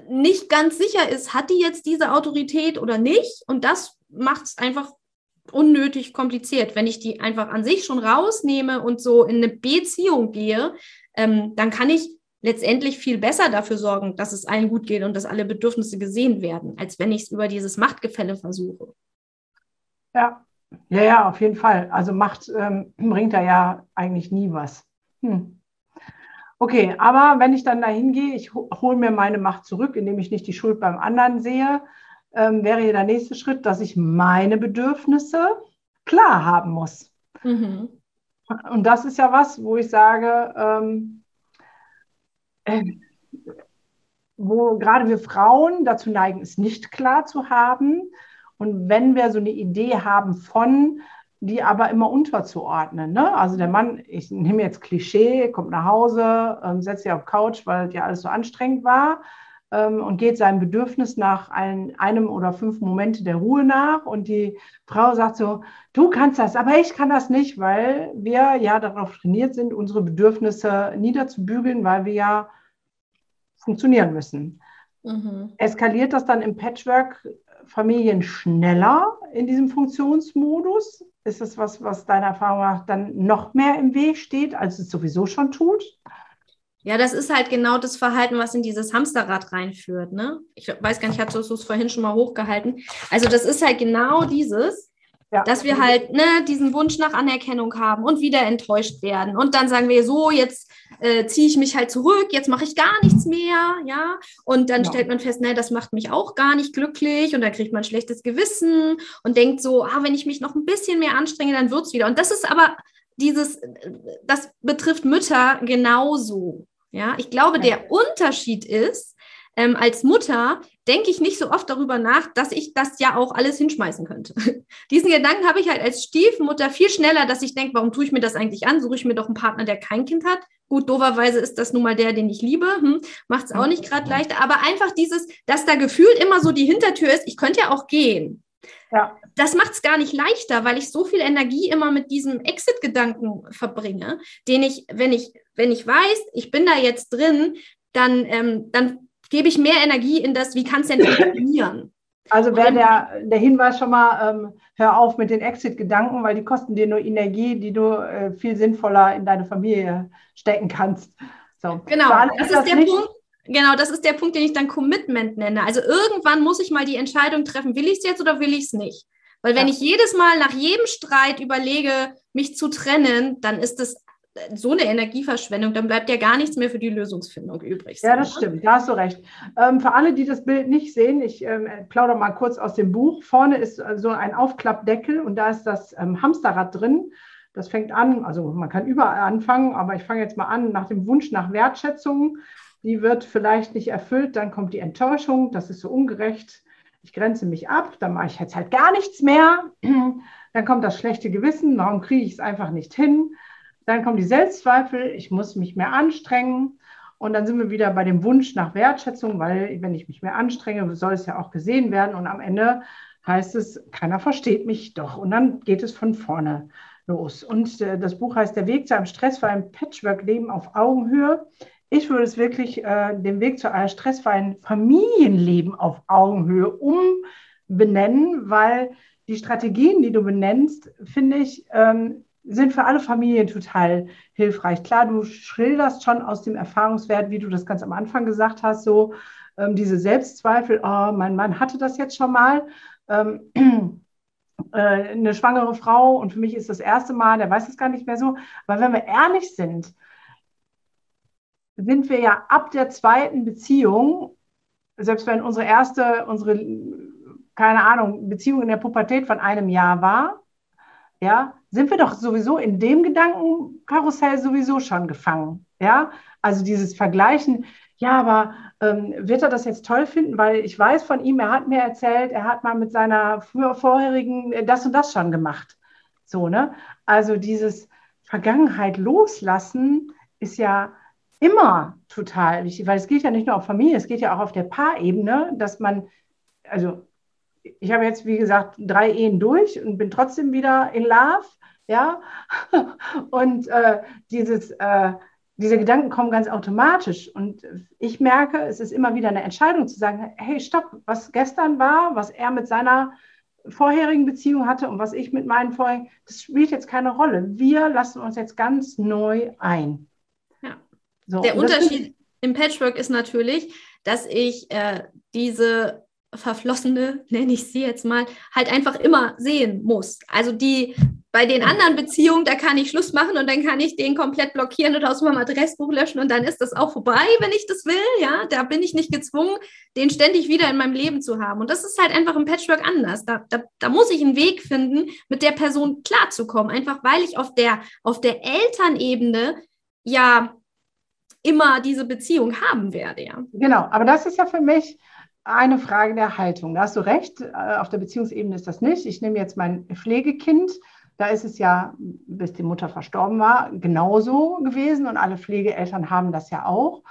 nicht ganz sicher ist, hat die jetzt diese Autorität oder nicht? Und das macht es einfach unnötig kompliziert. Wenn ich die einfach an sich schon rausnehme und so in eine Beziehung gehe, ähm, dann kann ich letztendlich viel besser dafür sorgen, dass es allen gut geht und dass alle Bedürfnisse gesehen werden, als wenn ich es über dieses Machtgefälle versuche. Ja, ja, ja, auf jeden Fall. Also Macht ähm, bringt da ja eigentlich nie was. Hm. Okay, aber wenn ich dann dahin gehe, ich hole mir meine Macht zurück, indem ich nicht die Schuld beim anderen sehe, ähm, wäre der nächste Schritt, dass ich meine Bedürfnisse klar haben muss. Mhm. Und das ist ja was, wo ich sage, ähm, äh, wo gerade wir Frauen dazu neigen, es nicht klar zu haben. Und wenn wir so eine Idee haben von, die aber immer unterzuordnen. Ne? Also der Mann, ich nehme jetzt Klischee, kommt nach Hause, ähm, setzt sich auf Couch, weil ja alles so anstrengend war ähm, und geht seinem Bedürfnis nach ein, einem oder fünf Momente der Ruhe nach. Und die Frau sagt so, du kannst das, aber ich kann das nicht, weil wir ja darauf trainiert sind, unsere Bedürfnisse niederzubügeln, weil wir ja funktionieren müssen. Mhm. Eskaliert das dann im Patchwork Familien schneller in diesem Funktionsmodus? Ist das was, was deiner Erfahrung nach dann noch mehr im Weg steht, als es sowieso schon tut? Ja, das ist halt genau das Verhalten, was in dieses Hamsterrad reinführt. Ne? Ich weiß gar nicht, ich hatte es vorhin schon mal hochgehalten. Also das ist halt genau dieses, ja. dass wir halt ne, diesen Wunsch nach Anerkennung haben und wieder enttäuscht werden. Und dann sagen wir so, jetzt äh, ziehe ich mich halt zurück, jetzt mache ich gar nichts mehr, ja. Und dann ja. stellt man fest, ne, das macht mich auch gar nicht glücklich und dann kriegt man schlechtes Gewissen und denkt so, ah, wenn ich mich noch ein bisschen mehr anstrenge, dann wird es wieder. Und das ist aber dieses, das betrifft Mütter genauso. Ja, ich glaube, der Unterschied ist, ähm, als Mutter denke ich nicht so oft darüber nach, dass ich das ja auch alles hinschmeißen könnte. Diesen Gedanken habe ich halt als Stiefmutter viel schneller, dass ich denke, warum tue ich mir das eigentlich an? Suche ich mir doch einen Partner, der kein Kind hat? Gut, doverweise ist das nun mal der, den ich liebe. Hm, Macht es auch nicht gerade leichter. Aber einfach dieses, dass da gefühlt immer so die Hintertür ist, ich könnte ja auch gehen. Ja. Das macht es gar nicht leichter, weil ich so viel Energie immer mit diesem Exit-Gedanken verbringe, den ich, wenn ich, wenn ich weiß, ich bin da jetzt drin, dann, ähm, dann gebe ich mehr Energie in das, wie kann es denn funktionieren? Also wäre der, der Hinweis schon mal, ähm, hör auf mit den Exit-Gedanken, weil die kosten dir nur Energie, die du äh, viel sinnvoller in deine Familie stecken kannst. So. Genau, das ist das der Punkt. Genau, das ist der Punkt, den ich dann Commitment nenne. Also irgendwann muss ich mal die Entscheidung treffen, will ich es jetzt oder will ich es nicht? Weil wenn ja. ich jedes Mal nach jedem Streit überlege, mich zu trennen, dann ist das so eine Energieverschwendung, dann bleibt ja gar nichts mehr für die Lösungsfindung übrig. Ja, das stimmt, da hast du recht. Ähm, für alle, die das Bild nicht sehen, ich ähm, plaudere mal kurz aus dem Buch. Vorne ist äh, so ein Aufklappdeckel und da ist das ähm, Hamsterrad drin. Das fängt an, also man kann überall anfangen, aber ich fange jetzt mal an nach dem Wunsch nach Wertschätzung. Die wird vielleicht nicht erfüllt, dann kommt die Enttäuschung, das ist so ungerecht. Ich grenze mich ab, dann mache ich jetzt halt gar nichts mehr. Dann kommt das schlechte Gewissen, warum kriege ich es einfach nicht hin? Dann kommen die Selbstzweifel, ich muss mich mehr anstrengen. Und dann sind wir wieder bei dem Wunsch nach Wertschätzung, weil wenn ich mich mehr anstrenge, soll es ja auch gesehen werden. Und am Ende heißt es, keiner versteht mich doch. Und dann geht es von vorne los. Und äh, das Buch heißt Der Weg zu einem stressfreien Patchwork-Leben auf Augenhöhe. Ich würde es wirklich äh, den Weg zu einem stressfreien Familienleben auf Augenhöhe umbenennen, weil die Strategien, die du benennst, finde ich, ähm, sind für alle Familien total hilfreich. Klar, du schilderst schon aus dem Erfahrungswert, wie du das ganz am Anfang gesagt hast, so ähm, diese Selbstzweifel, oh, mein Mann hatte das jetzt schon mal. Ähm, äh, eine schwangere Frau und für mich ist das erste Mal, der weiß es gar nicht mehr so. Aber wenn wir ehrlich sind, sind wir ja ab der zweiten Beziehung, selbst wenn unsere erste, unsere, keine Ahnung, Beziehung in der Pubertät von einem Jahr war, ja, sind wir doch sowieso in dem Gedankenkarussell sowieso schon gefangen. Ja, also dieses Vergleichen, ja, aber ähm, wird er das jetzt toll finden? Weil ich weiß von ihm, er hat mir erzählt, er hat mal mit seiner vorherigen äh, das und das schon gemacht. So, ne? Also dieses Vergangenheit loslassen ist ja immer total wichtig, weil es geht ja nicht nur auf Familie, es geht ja auch auf der Paarebene, dass man, also ich habe jetzt, wie gesagt, drei Ehen durch und bin trotzdem wieder in Love, ja, und äh, dieses, äh, diese Gedanken kommen ganz automatisch und ich merke, es ist immer wieder eine Entscheidung zu sagen, hey, stopp, was gestern war, was er mit seiner vorherigen Beziehung hatte und was ich mit meinen vorherigen, das spielt jetzt keine Rolle. Wir lassen uns jetzt ganz neu ein. Ja. So, Der Unterschied im Patchwork ist natürlich, dass ich äh, diese verflossene, nenne ich sie jetzt mal, halt einfach immer sehen muss. Also die bei den anderen Beziehungen, da kann ich Schluss machen und dann kann ich den komplett blockieren oder aus meinem Adressbuch löschen und dann ist das auch vorbei, wenn ich das will. Ja, da bin ich nicht gezwungen, den ständig wieder in meinem Leben zu haben. Und das ist halt einfach im Patchwork anders. Da, da, da muss ich einen Weg finden, mit der Person klarzukommen. Einfach weil ich auf der, auf der Elternebene ja immer diese Beziehung haben werde. Ja. Genau, aber das ist ja für mich eine Frage der Haltung. Da hast du recht, äh, auf der Beziehungsebene ist das nicht. Ich nehme jetzt mein Pflegekind da ist es ja, bis die Mutter verstorben war, genauso gewesen und alle Pflegeeltern haben das ja auch.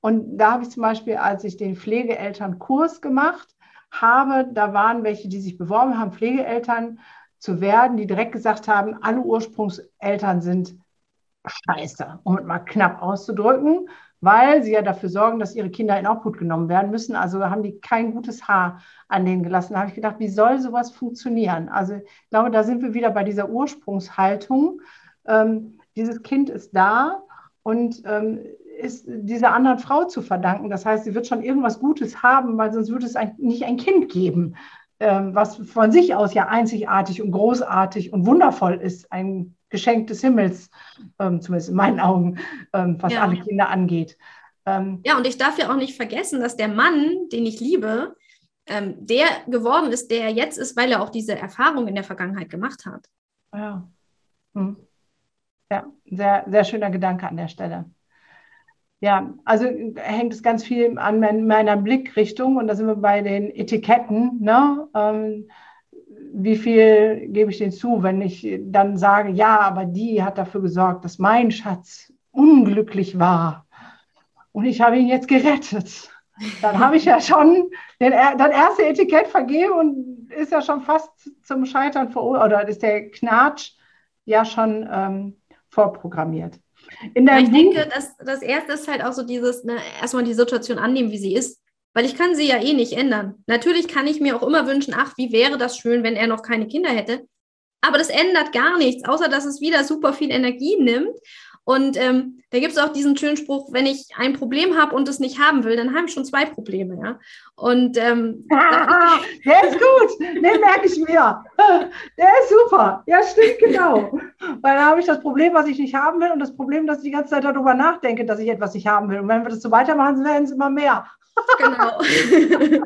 Und da habe ich zum Beispiel, als ich den Pflegeelternkurs gemacht habe, da waren welche, die sich beworben haben, Pflegeeltern zu werden, die direkt gesagt haben, alle Ursprungseltern sind scheiße, um es mal knapp auszudrücken weil sie ja dafür sorgen, dass ihre Kinder in Obhut genommen werden müssen. Also haben die kein gutes Haar an denen gelassen. Da habe ich gedacht, wie soll sowas funktionieren? Also ich glaube, da sind wir wieder bei dieser Ursprungshaltung. Ähm, dieses Kind ist da und ähm, ist dieser anderen Frau zu verdanken. Das heißt, sie wird schon irgendwas Gutes haben, weil sonst würde es ein, nicht ein Kind geben, ähm, was von sich aus ja einzigartig und großartig und wundervoll ist. Ein Geschenk des Himmels, ähm, zumindest in meinen Augen, ähm, was ja. alle Kinder angeht. Ähm, ja, und ich darf ja auch nicht vergessen, dass der Mann, den ich liebe, ähm, der geworden ist, der er jetzt ist, weil er auch diese Erfahrung in der Vergangenheit gemacht hat. Ja, hm. ja sehr, sehr schöner Gedanke an der Stelle. Ja, also hängt es ganz viel an meiner Blickrichtung und da sind wir bei den Etiketten. Ne? Wie viel gebe ich denen zu, wenn ich dann sage, ja, aber die hat dafür gesorgt, dass mein Schatz unglücklich war und ich habe ihn jetzt gerettet. Dann habe ich ja schon den, das erste Etikett vergeben und ist ja schon fast zum Scheitern verurteilt, oder ist der Knatsch ja schon ähm, vorprogrammiert. ich denke, das, das erste ist halt auch so dieses, ne, erstmal die Situation annehmen, wie sie ist. Weil ich kann sie ja eh nicht ändern. Natürlich kann ich mir auch immer wünschen, ach, wie wäre das schön, wenn er noch keine Kinder hätte. Aber das ändert gar nichts, außer dass es wieder super viel Energie nimmt. Und ähm, da gibt es auch diesen schönen Spruch, wenn ich ein Problem habe und es nicht haben will, dann habe ich schon zwei Probleme, ja. Und ähm, ah, der ist gut, den merke ich mir. Der ist super. Ja, stimmt, genau. Weil da habe ich das Problem, was ich nicht haben will, und das Problem, dass ich die ganze Zeit darüber nachdenke, dass ich etwas nicht haben will. Und wenn wir das so weitermachen, werden es immer mehr. Genau.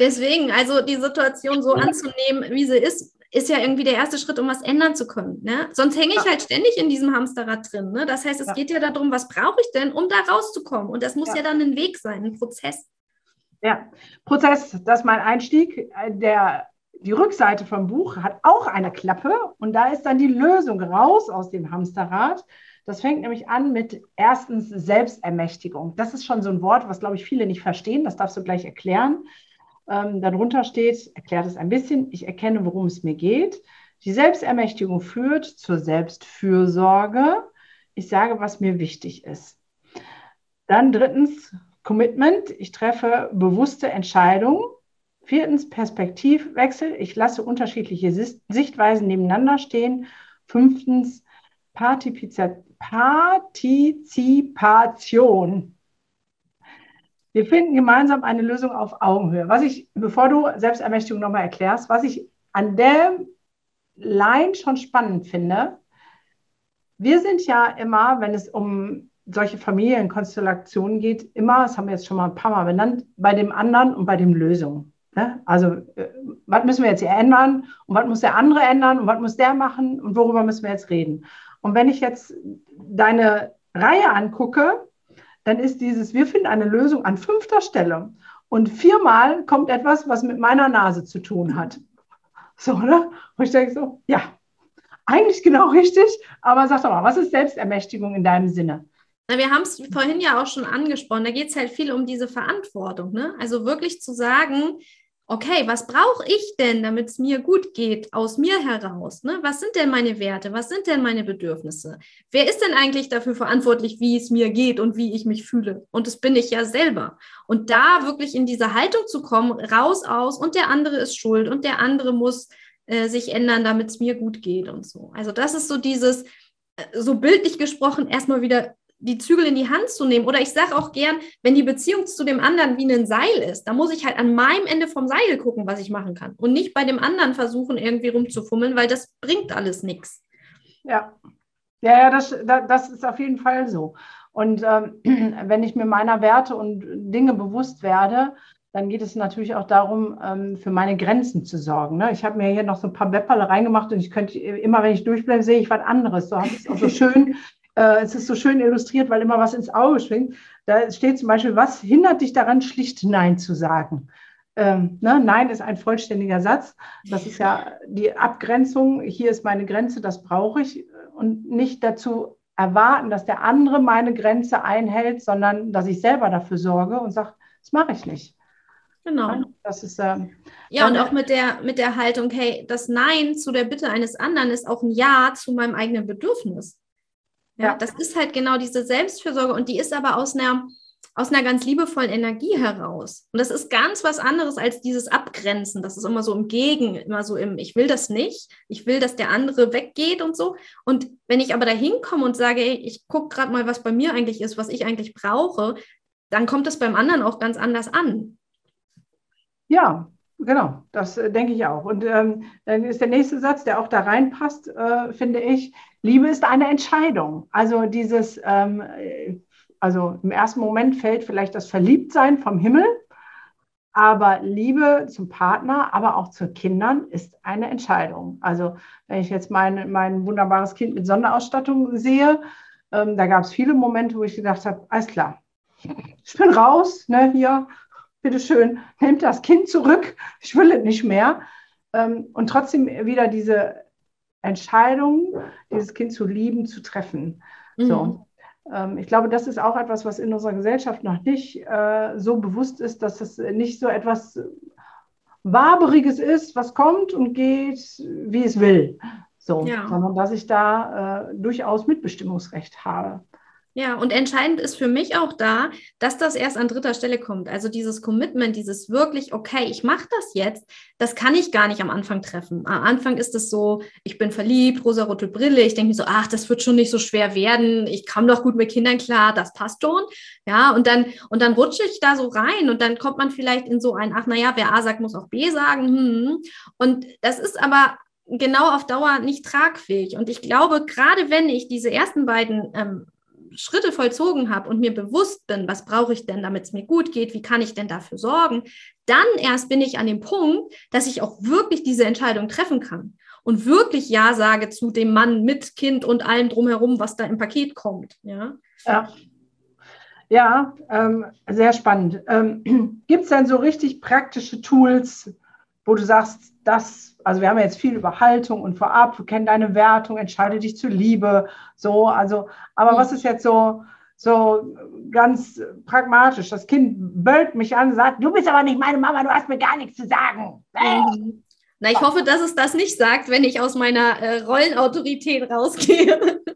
Deswegen, also die Situation so anzunehmen, wie sie ist, ist ja irgendwie der erste Schritt, um was ändern zu können. Ne? Sonst hänge ich ja. halt ständig in diesem Hamsterrad drin. Ne? Das heißt, es ja. geht ja darum, was brauche ich denn, um da rauszukommen? Und das muss ja. ja dann ein Weg sein, ein Prozess. Ja, Prozess, das ist mein Einstieg. Der, die Rückseite vom Buch hat auch eine Klappe und da ist dann die Lösung raus aus dem Hamsterrad. Das fängt nämlich an mit erstens Selbstermächtigung. Das ist schon so ein Wort, was, glaube ich, viele nicht verstehen. Das darfst du gleich erklären. Ähm, darunter steht, erklärt es ein bisschen, ich erkenne, worum es mir geht. Die Selbstermächtigung führt zur Selbstfürsorge. Ich sage, was mir wichtig ist. Dann drittens Commitment. Ich treffe bewusste Entscheidungen. Viertens Perspektivwechsel. Ich lasse unterschiedliche Sichtweisen nebeneinander stehen. Fünftens Partizipation. Wir finden gemeinsam eine Lösung auf Augenhöhe. Was ich, bevor du Selbstermächtigung nochmal erklärst, was ich an der Line schon spannend finde, wir sind ja immer, wenn es um solche Familienkonstellationen geht, immer, das haben wir jetzt schon mal ein paar Mal benannt, bei dem anderen und bei den Lösungen. Ne? Also, äh, was müssen wir jetzt hier ändern und was muss der andere ändern und was muss der machen und worüber müssen wir jetzt reden? Und wenn ich jetzt deine Reihe angucke, dann ist dieses, wir finden eine Lösung an fünfter Stelle. Und viermal kommt etwas, was mit meiner Nase zu tun hat. So, ne? Und ich denke so, ja, eigentlich genau richtig, aber sag doch mal, was ist Selbstermächtigung in deinem Sinne? Wir haben es vorhin ja auch schon angesprochen, da geht es halt viel um diese Verantwortung. Ne? Also wirklich zu sagen, okay, was brauche ich denn, damit es mir gut geht, aus mir heraus? Ne? Was sind denn meine Werte? Was sind denn meine Bedürfnisse? Wer ist denn eigentlich dafür verantwortlich, wie es mir geht und wie ich mich fühle? Und das bin ich ja selber. Und da wirklich in diese Haltung zu kommen, raus aus und der andere ist schuld und der andere muss äh, sich ändern, damit es mir gut geht und so. Also das ist so dieses, äh, so bildlich gesprochen, erstmal wieder die Zügel in die Hand zu nehmen. Oder ich sage auch gern, wenn die Beziehung zu dem anderen wie ein Seil ist, dann muss ich halt an meinem Ende vom Seil gucken, was ich machen kann. Und nicht bei dem anderen versuchen, irgendwie rumzufummeln, weil das bringt alles nichts. Ja. Ja, ja, das, das ist auf jeden Fall so. Und ähm, wenn ich mir meiner Werte und Dinge bewusst werde, dann geht es natürlich auch darum, ähm, für meine Grenzen zu sorgen. Ne? Ich habe mir hier noch so ein paar Webperle reingemacht und ich könnte immer, wenn ich durchbleibe, sehe ich was anderes. So habe ich es auch so schön äh, es ist so schön illustriert, weil immer was ins Auge schwingt. Da steht zum Beispiel, was hindert dich daran, schlicht Nein zu sagen? Ähm, ne? Nein ist ein vollständiger Satz. Das ist ja die Abgrenzung. Hier ist meine Grenze, das brauche ich. Und nicht dazu erwarten, dass der andere meine Grenze einhält, sondern dass ich selber dafür sorge und sage, das mache ich nicht. Genau. Das ist ähm, ja und auch mit der mit der Haltung, hey, das Nein zu der Bitte eines anderen ist auch ein Ja zu meinem eigenen Bedürfnis. Ja, das ist halt genau diese Selbstfürsorge und die ist aber aus einer, aus einer ganz liebevollen Energie heraus. Und das ist ganz was anderes als dieses Abgrenzen. Das ist immer so im Gegen, immer so im, ich will das nicht, ich will, dass der andere weggeht und so. Und wenn ich aber da hinkomme und sage, ey, ich gucke gerade mal, was bei mir eigentlich ist, was ich eigentlich brauche, dann kommt es beim anderen auch ganz anders an. Ja, Genau, das äh, denke ich auch. Und ähm, dann ist der nächste Satz, der auch da reinpasst, äh, finde ich, Liebe ist eine Entscheidung. Also dieses, ähm, äh, also im ersten Moment fällt vielleicht das Verliebtsein vom Himmel, aber Liebe zum Partner, aber auch zu Kindern ist eine Entscheidung. Also wenn ich jetzt mein, mein wunderbares Kind mit Sonderausstattung sehe, ähm, da gab es viele Momente, wo ich gedacht habe, alles klar, ich bin raus, ne, hier, bitteschön, nehmt das Kind zurück, ich will es nicht mehr. Ähm, und trotzdem wieder diese Entscheidung, dieses Kind zu lieben, zu treffen. Mhm. So. Ähm, ich glaube, das ist auch etwas, was in unserer Gesellschaft noch nicht äh, so bewusst ist, dass es nicht so etwas Waberiges ist, was kommt und geht, wie es will. So, ja. sondern dass ich da äh, durchaus Mitbestimmungsrecht habe. Ja, und entscheidend ist für mich auch da, dass das erst an dritter Stelle kommt. Also dieses Commitment, dieses wirklich, okay, ich mache das jetzt, das kann ich gar nicht am Anfang treffen. Am Anfang ist es so, ich bin verliebt, rosa-rote Brille, ich denke mir so, ach, das wird schon nicht so schwer werden, ich komme doch gut mit Kindern klar, das passt schon. Ja, und dann, und dann rutsche ich da so rein und dann kommt man vielleicht in so ein, ach, naja, wer A sagt, muss auch B sagen. Hm. Und das ist aber genau auf Dauer nicht tragfähig. Und ich glaube, gerade wenn ich diese ersten beiden ähm, Schritte vollzogen habe und mir bewusst bin, was brauche ich denn, damit es mir gut geht, wie kann ich denn dafür sorgen, dann erst bin ich an dem Punkt, dass ich auch wirklich diese Entscheidung treffen kann und wirklich Ja sage zu dem Mann mit Kind und allem drumherum, was da im Paket kommt. Ja, ja. ja ähm, sehr spannend. Ähm, Gibt es denn so richtig praktische Tools, wo du sagst, das, also wir haben jetzt viel über Haltung und vorab, wir kennen deine Wertung, entscheide dich zur Liebe, so, also, aber was ist jetzt so, so ganz pragmatisch? Das Kind böllt mich an und sagt, du bist aber nicht meine Mama, du hast mir gar nichts zu sagen. Mhm. Na, ich hoffe, dass es das nicht sagt, wenn ich aus meiner äh, Rollenautorität rausgehe.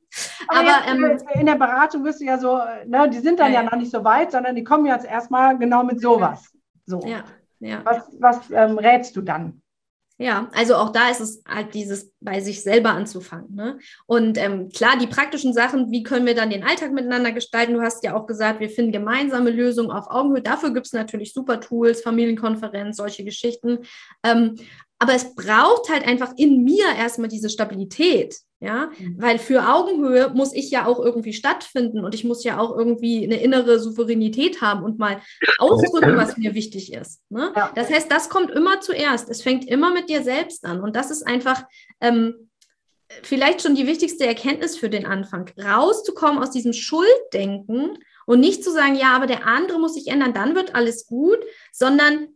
Aber, aber jetzt, ähm, in der Beratung wirst du ja so, ne, die sind dann ja, ja, noch nicht so weit, sondern die kommen jetzt erstmal genau mit sowas. So. Ja. Ja. Was, was ähm, rätst du dann? Ja, also auch da ist es halt dieses bei sich selber anzufangen. Ne? Und ähm, klar, die praktischen Sachen, wie können wir dann den Alltag miteinander gestalten? Du hast ja auch gesagt, wir finden gemeinsame Lösungen auf Augenhöhe. Dafür gibt es natürlich super Tools, Familienkonferenz, solche Geschichten. Ähm, aber es braucht halt einfach in mir erstmal diese Stabilität. Ja, mhm. weil für Augenhöhe muss ich ja auch irgendwie stattfinden und ich muss ja auch irgendwie eine innere Souveränität haben und mal ausdrücken, was mir wichtig ist. Ne? Ja. Das heißt, das kommt immer zuerst. Es fängt immer mit dir selbst an und das ist einfach ähm, vielleicht schon die wichtigste Erkenntnis für den Anfang, rauszukommen aus diesem Schulddenken und nicht zu sagen, ja, aber der andere muss sich ändern, dann wird alles gut, sondern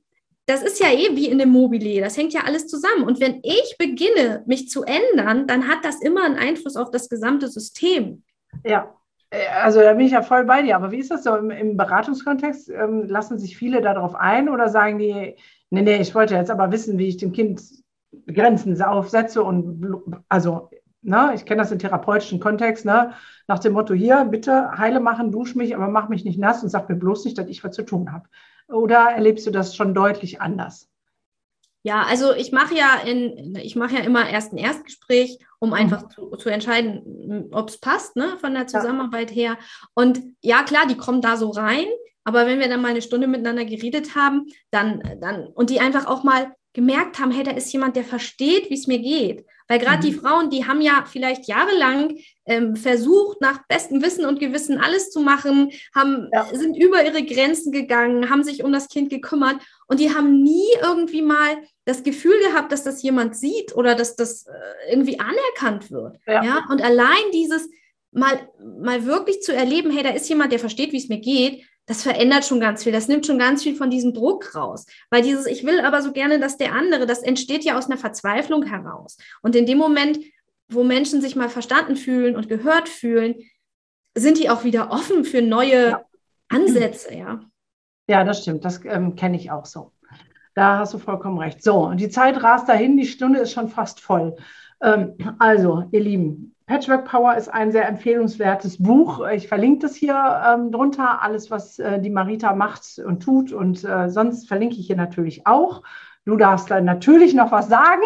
das ist ja eh wie in dem Mobile, das hängt ja alles zusammen. Und wenn ich beginne, mich zu ändern, dann hat das immer einen Einfluss auf das gesamte System. Ja, äh, also da bin ich ja voll bei dir. Aber wie ist das so im, im Beratungskontext? Ähm, lassen sich viele darauf ein oder sagen die, nee, nee, ich wollte jetzt aber wissen, wie ich dem Kind Grenzen aufsetze und also, ne, ich kenne das im therapeutischen Kontext, ne, nach dem Motto, hier, bitte heile machen, dusch mich, aber mach mich nicht nass und sag mir bloß nicht, dass ich was zu tun habe. Oder erlebst du das schon deutlich anders? Ja, also ich mache ja in, ich mache ja immer erst ein Erstgespräch, um mhm. einfach zu, zu entscheiden, ob es passt, ne, von der Zusammenarbeit ja. her. Und ja, klar, die kommen da so rein, aber wenn wir dann mal eine Stunde miteinander geredet haben, dann, dann, und die einfach auch mal gemerkt haben, hey, da ist jemand, der versteht, wie es mir geht. Weil gerade mhm. die Frauen, die haben ja vielleicht jahrelang ähm, versucht, nach bestem Wissen und Gewissen alles zu machen, haben, ja. sind über ihre Grenzen gegangen, haben sich um das Kind gekümmert und die haben nie irgendwie mal das Gefühl gehabt, dass das jemand sieht oder dass das äh, irgendwie anerkannt wird. Ja. ja. Und allein dieses mal, mal wirklich zu erleben, hey, da ist jemand, der versteht, wie es mir geht, das verändert schon ganz viel. Das nimmt schon ganz viel von diesem Druck raus. Weil dieses, ich will aber so gerne, dass der andere, das entsteht ja aus einer Verzweiflung heraus. Und in dem Moment, wo Menschen sich mal verstanden fühlen und gehört fühlen, sind die auch wieder offen für neue ja. Ansätze, ja. Ja, das stimmt. Das ähm, kenne ich auch so. Da hast du vollkommen recht. So, und die Zeit rast dahin, die Stunde ist schon fast voll. Ähm, also, ihr Lieben, Patchwork Power ist ein sehr empfehlenswertes Buch. Ich verlinke das hier ähm, drunter, alles, was äh, die Marita macht und tut. Und äh, sonst verlinke ich hier natürlich auch. Du darfst dann natürlich noch was sagen.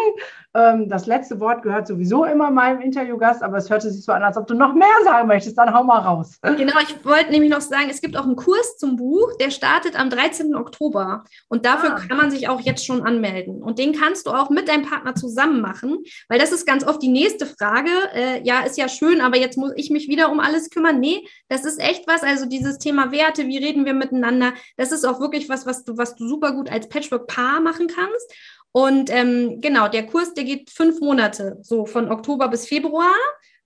Ähm, das letzte Wort gehört sowieso immer meinem Interviewgast, aber es hörte sich so an, als ob du noch mehr sagen möchtest. Dann hau mal raus. Genau, ich wollte nämlich noch sagen, es gibt auch einen Kurs zum Buch, der startet am 13. Oktober. Und dafür ah. kann man sich auch jetzt schon anmelden. Und den kannst du auch mit deinem Partner zusammen machen, weil das ist ganz oft die nächste Frage. Äh, ja, ist ja schön, aber jetzt muss ich mich wieder um alles kümmern. Nee, das ist echt was. Also dieses Thema Werte, wie reden wir miteinander, das ist auch wirklich was, was du, was du super gut als Patchwork-Paar machen kannst. Und ähm, genau, der Kurs, der geht fünf Monate, so von Oktober bis Februar,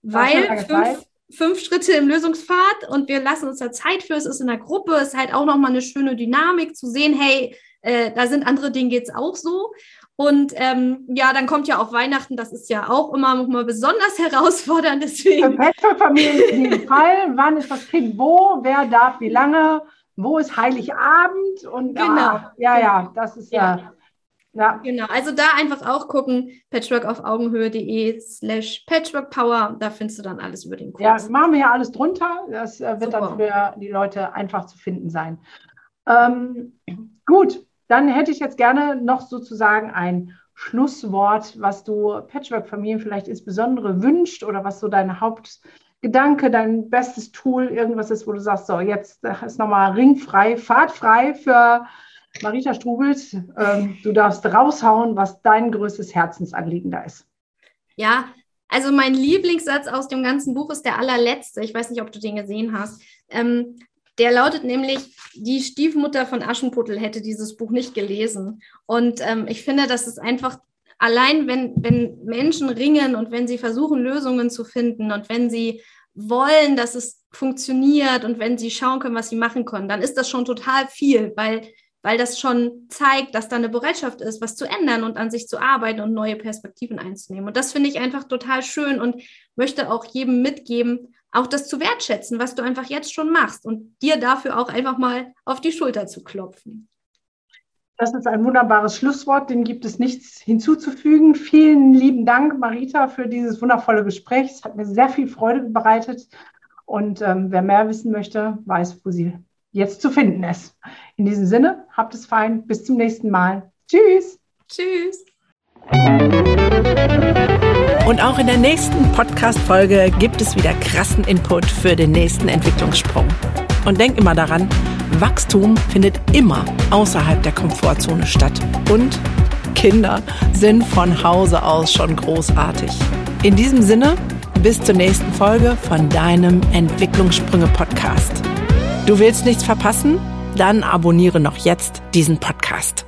weil fünf, fünf Schritte im Lösungspfad und wir lassen uns da Zeit für. Es ist in der Gruppe, es ist halt auch nochmal eine schöne Dynamik zu sehen, hey, äh, da sind andere, denen geht es auch so. Und ähm, ja, dann kommt ja auch Weihnachten, das ist ja auch immer noch mal besonders herausfordernd. Deswegen. Für Familien in jedem Fall, wann ist das Kind wo, wer darf wie lange, wo ist Heiligabend und genau. Ah, ja, ja, das ist ja. ja ja. Genau, also da einfach auch gucken, patchworkaufaugenhöhe.de slash patchworkpower, da findest du dann alles über den Kurs. Ja, das machen wir ja alles drunter. Das äh, wird Super. dann für die Leute einfach zu finden sein. Ähm, gut, dann hätte ich jetzt gerne noch sozusagen ein Schlusswort, was du Patchwork-Familien vielleicht insbesondere wünscht oder was so dein Hauptgedanke, dein bestes Tool, irgendwas ist, wo du sagst, so jetzt ist nochmal ringfrei, fahrtfrei für Marita Strubels, ähm, du darfst raushauen, was dein größtes Herzensanliegen da ist. Ja, also mein Lieblingssatz aus dem ganzen Buch ist der allerletzte. Ich weiß nicht, ob du den gesehen hast. Ähm, der lautet nämlich, die Stiefmutter von Aschenputtel hätte dieses Buch nicht gelesen. Und ähm, ich finde, das ist einfach allein, wenn, wenn Menschen ringen und wenn sie versuchen, Lösungen zu finden und wenn sie wollen, dass es funktioniert und wenn sie schauen können, was sie machen können, dann ist das schon total viel, weil weil das schon zeigt, dass da eine Bereitschaft ist, was zu ändern und an sich zu arbeiten und neue Perspektiven einzunehmen. Und das finde ich einfach total schön und möchte auch jedem mitgeben, auch das zu wertschätzen, was du einfach jetzt schon machst und dir dafür auch einfach mal auf die Schulter zu klopfen. Das ist ein wunderbares Schlusswort, dem gibt es nichts hinzuzufügen. Vielen lieben Dank, Marita, für dieses wundervolle Gespräch. Es hat mir sehr viel Freude bereitet. Und ähm, wer mehr wissen möchte, weiß, wo sie jetzt zu finden ist. In diesem Sinne, habt es fein. Bis zum nächsten Mal. Tschüss. Tschüss. Und auch in der nächsten Podcast-Folge gibt es wieder krassen Input für den nächsten Entwicklungssprung. Und denk immer daran, Wachstum findet immer außerhalb der Komfortzone statt. Und Kinder sind von Hause aus schon großartig. In diesem Sinne, bis zur nächsten Folge von deinem Entwicklungssprünge Podcast. Du willst nichts verpassen? Dann abonniere noch jetzt diesen Podcast.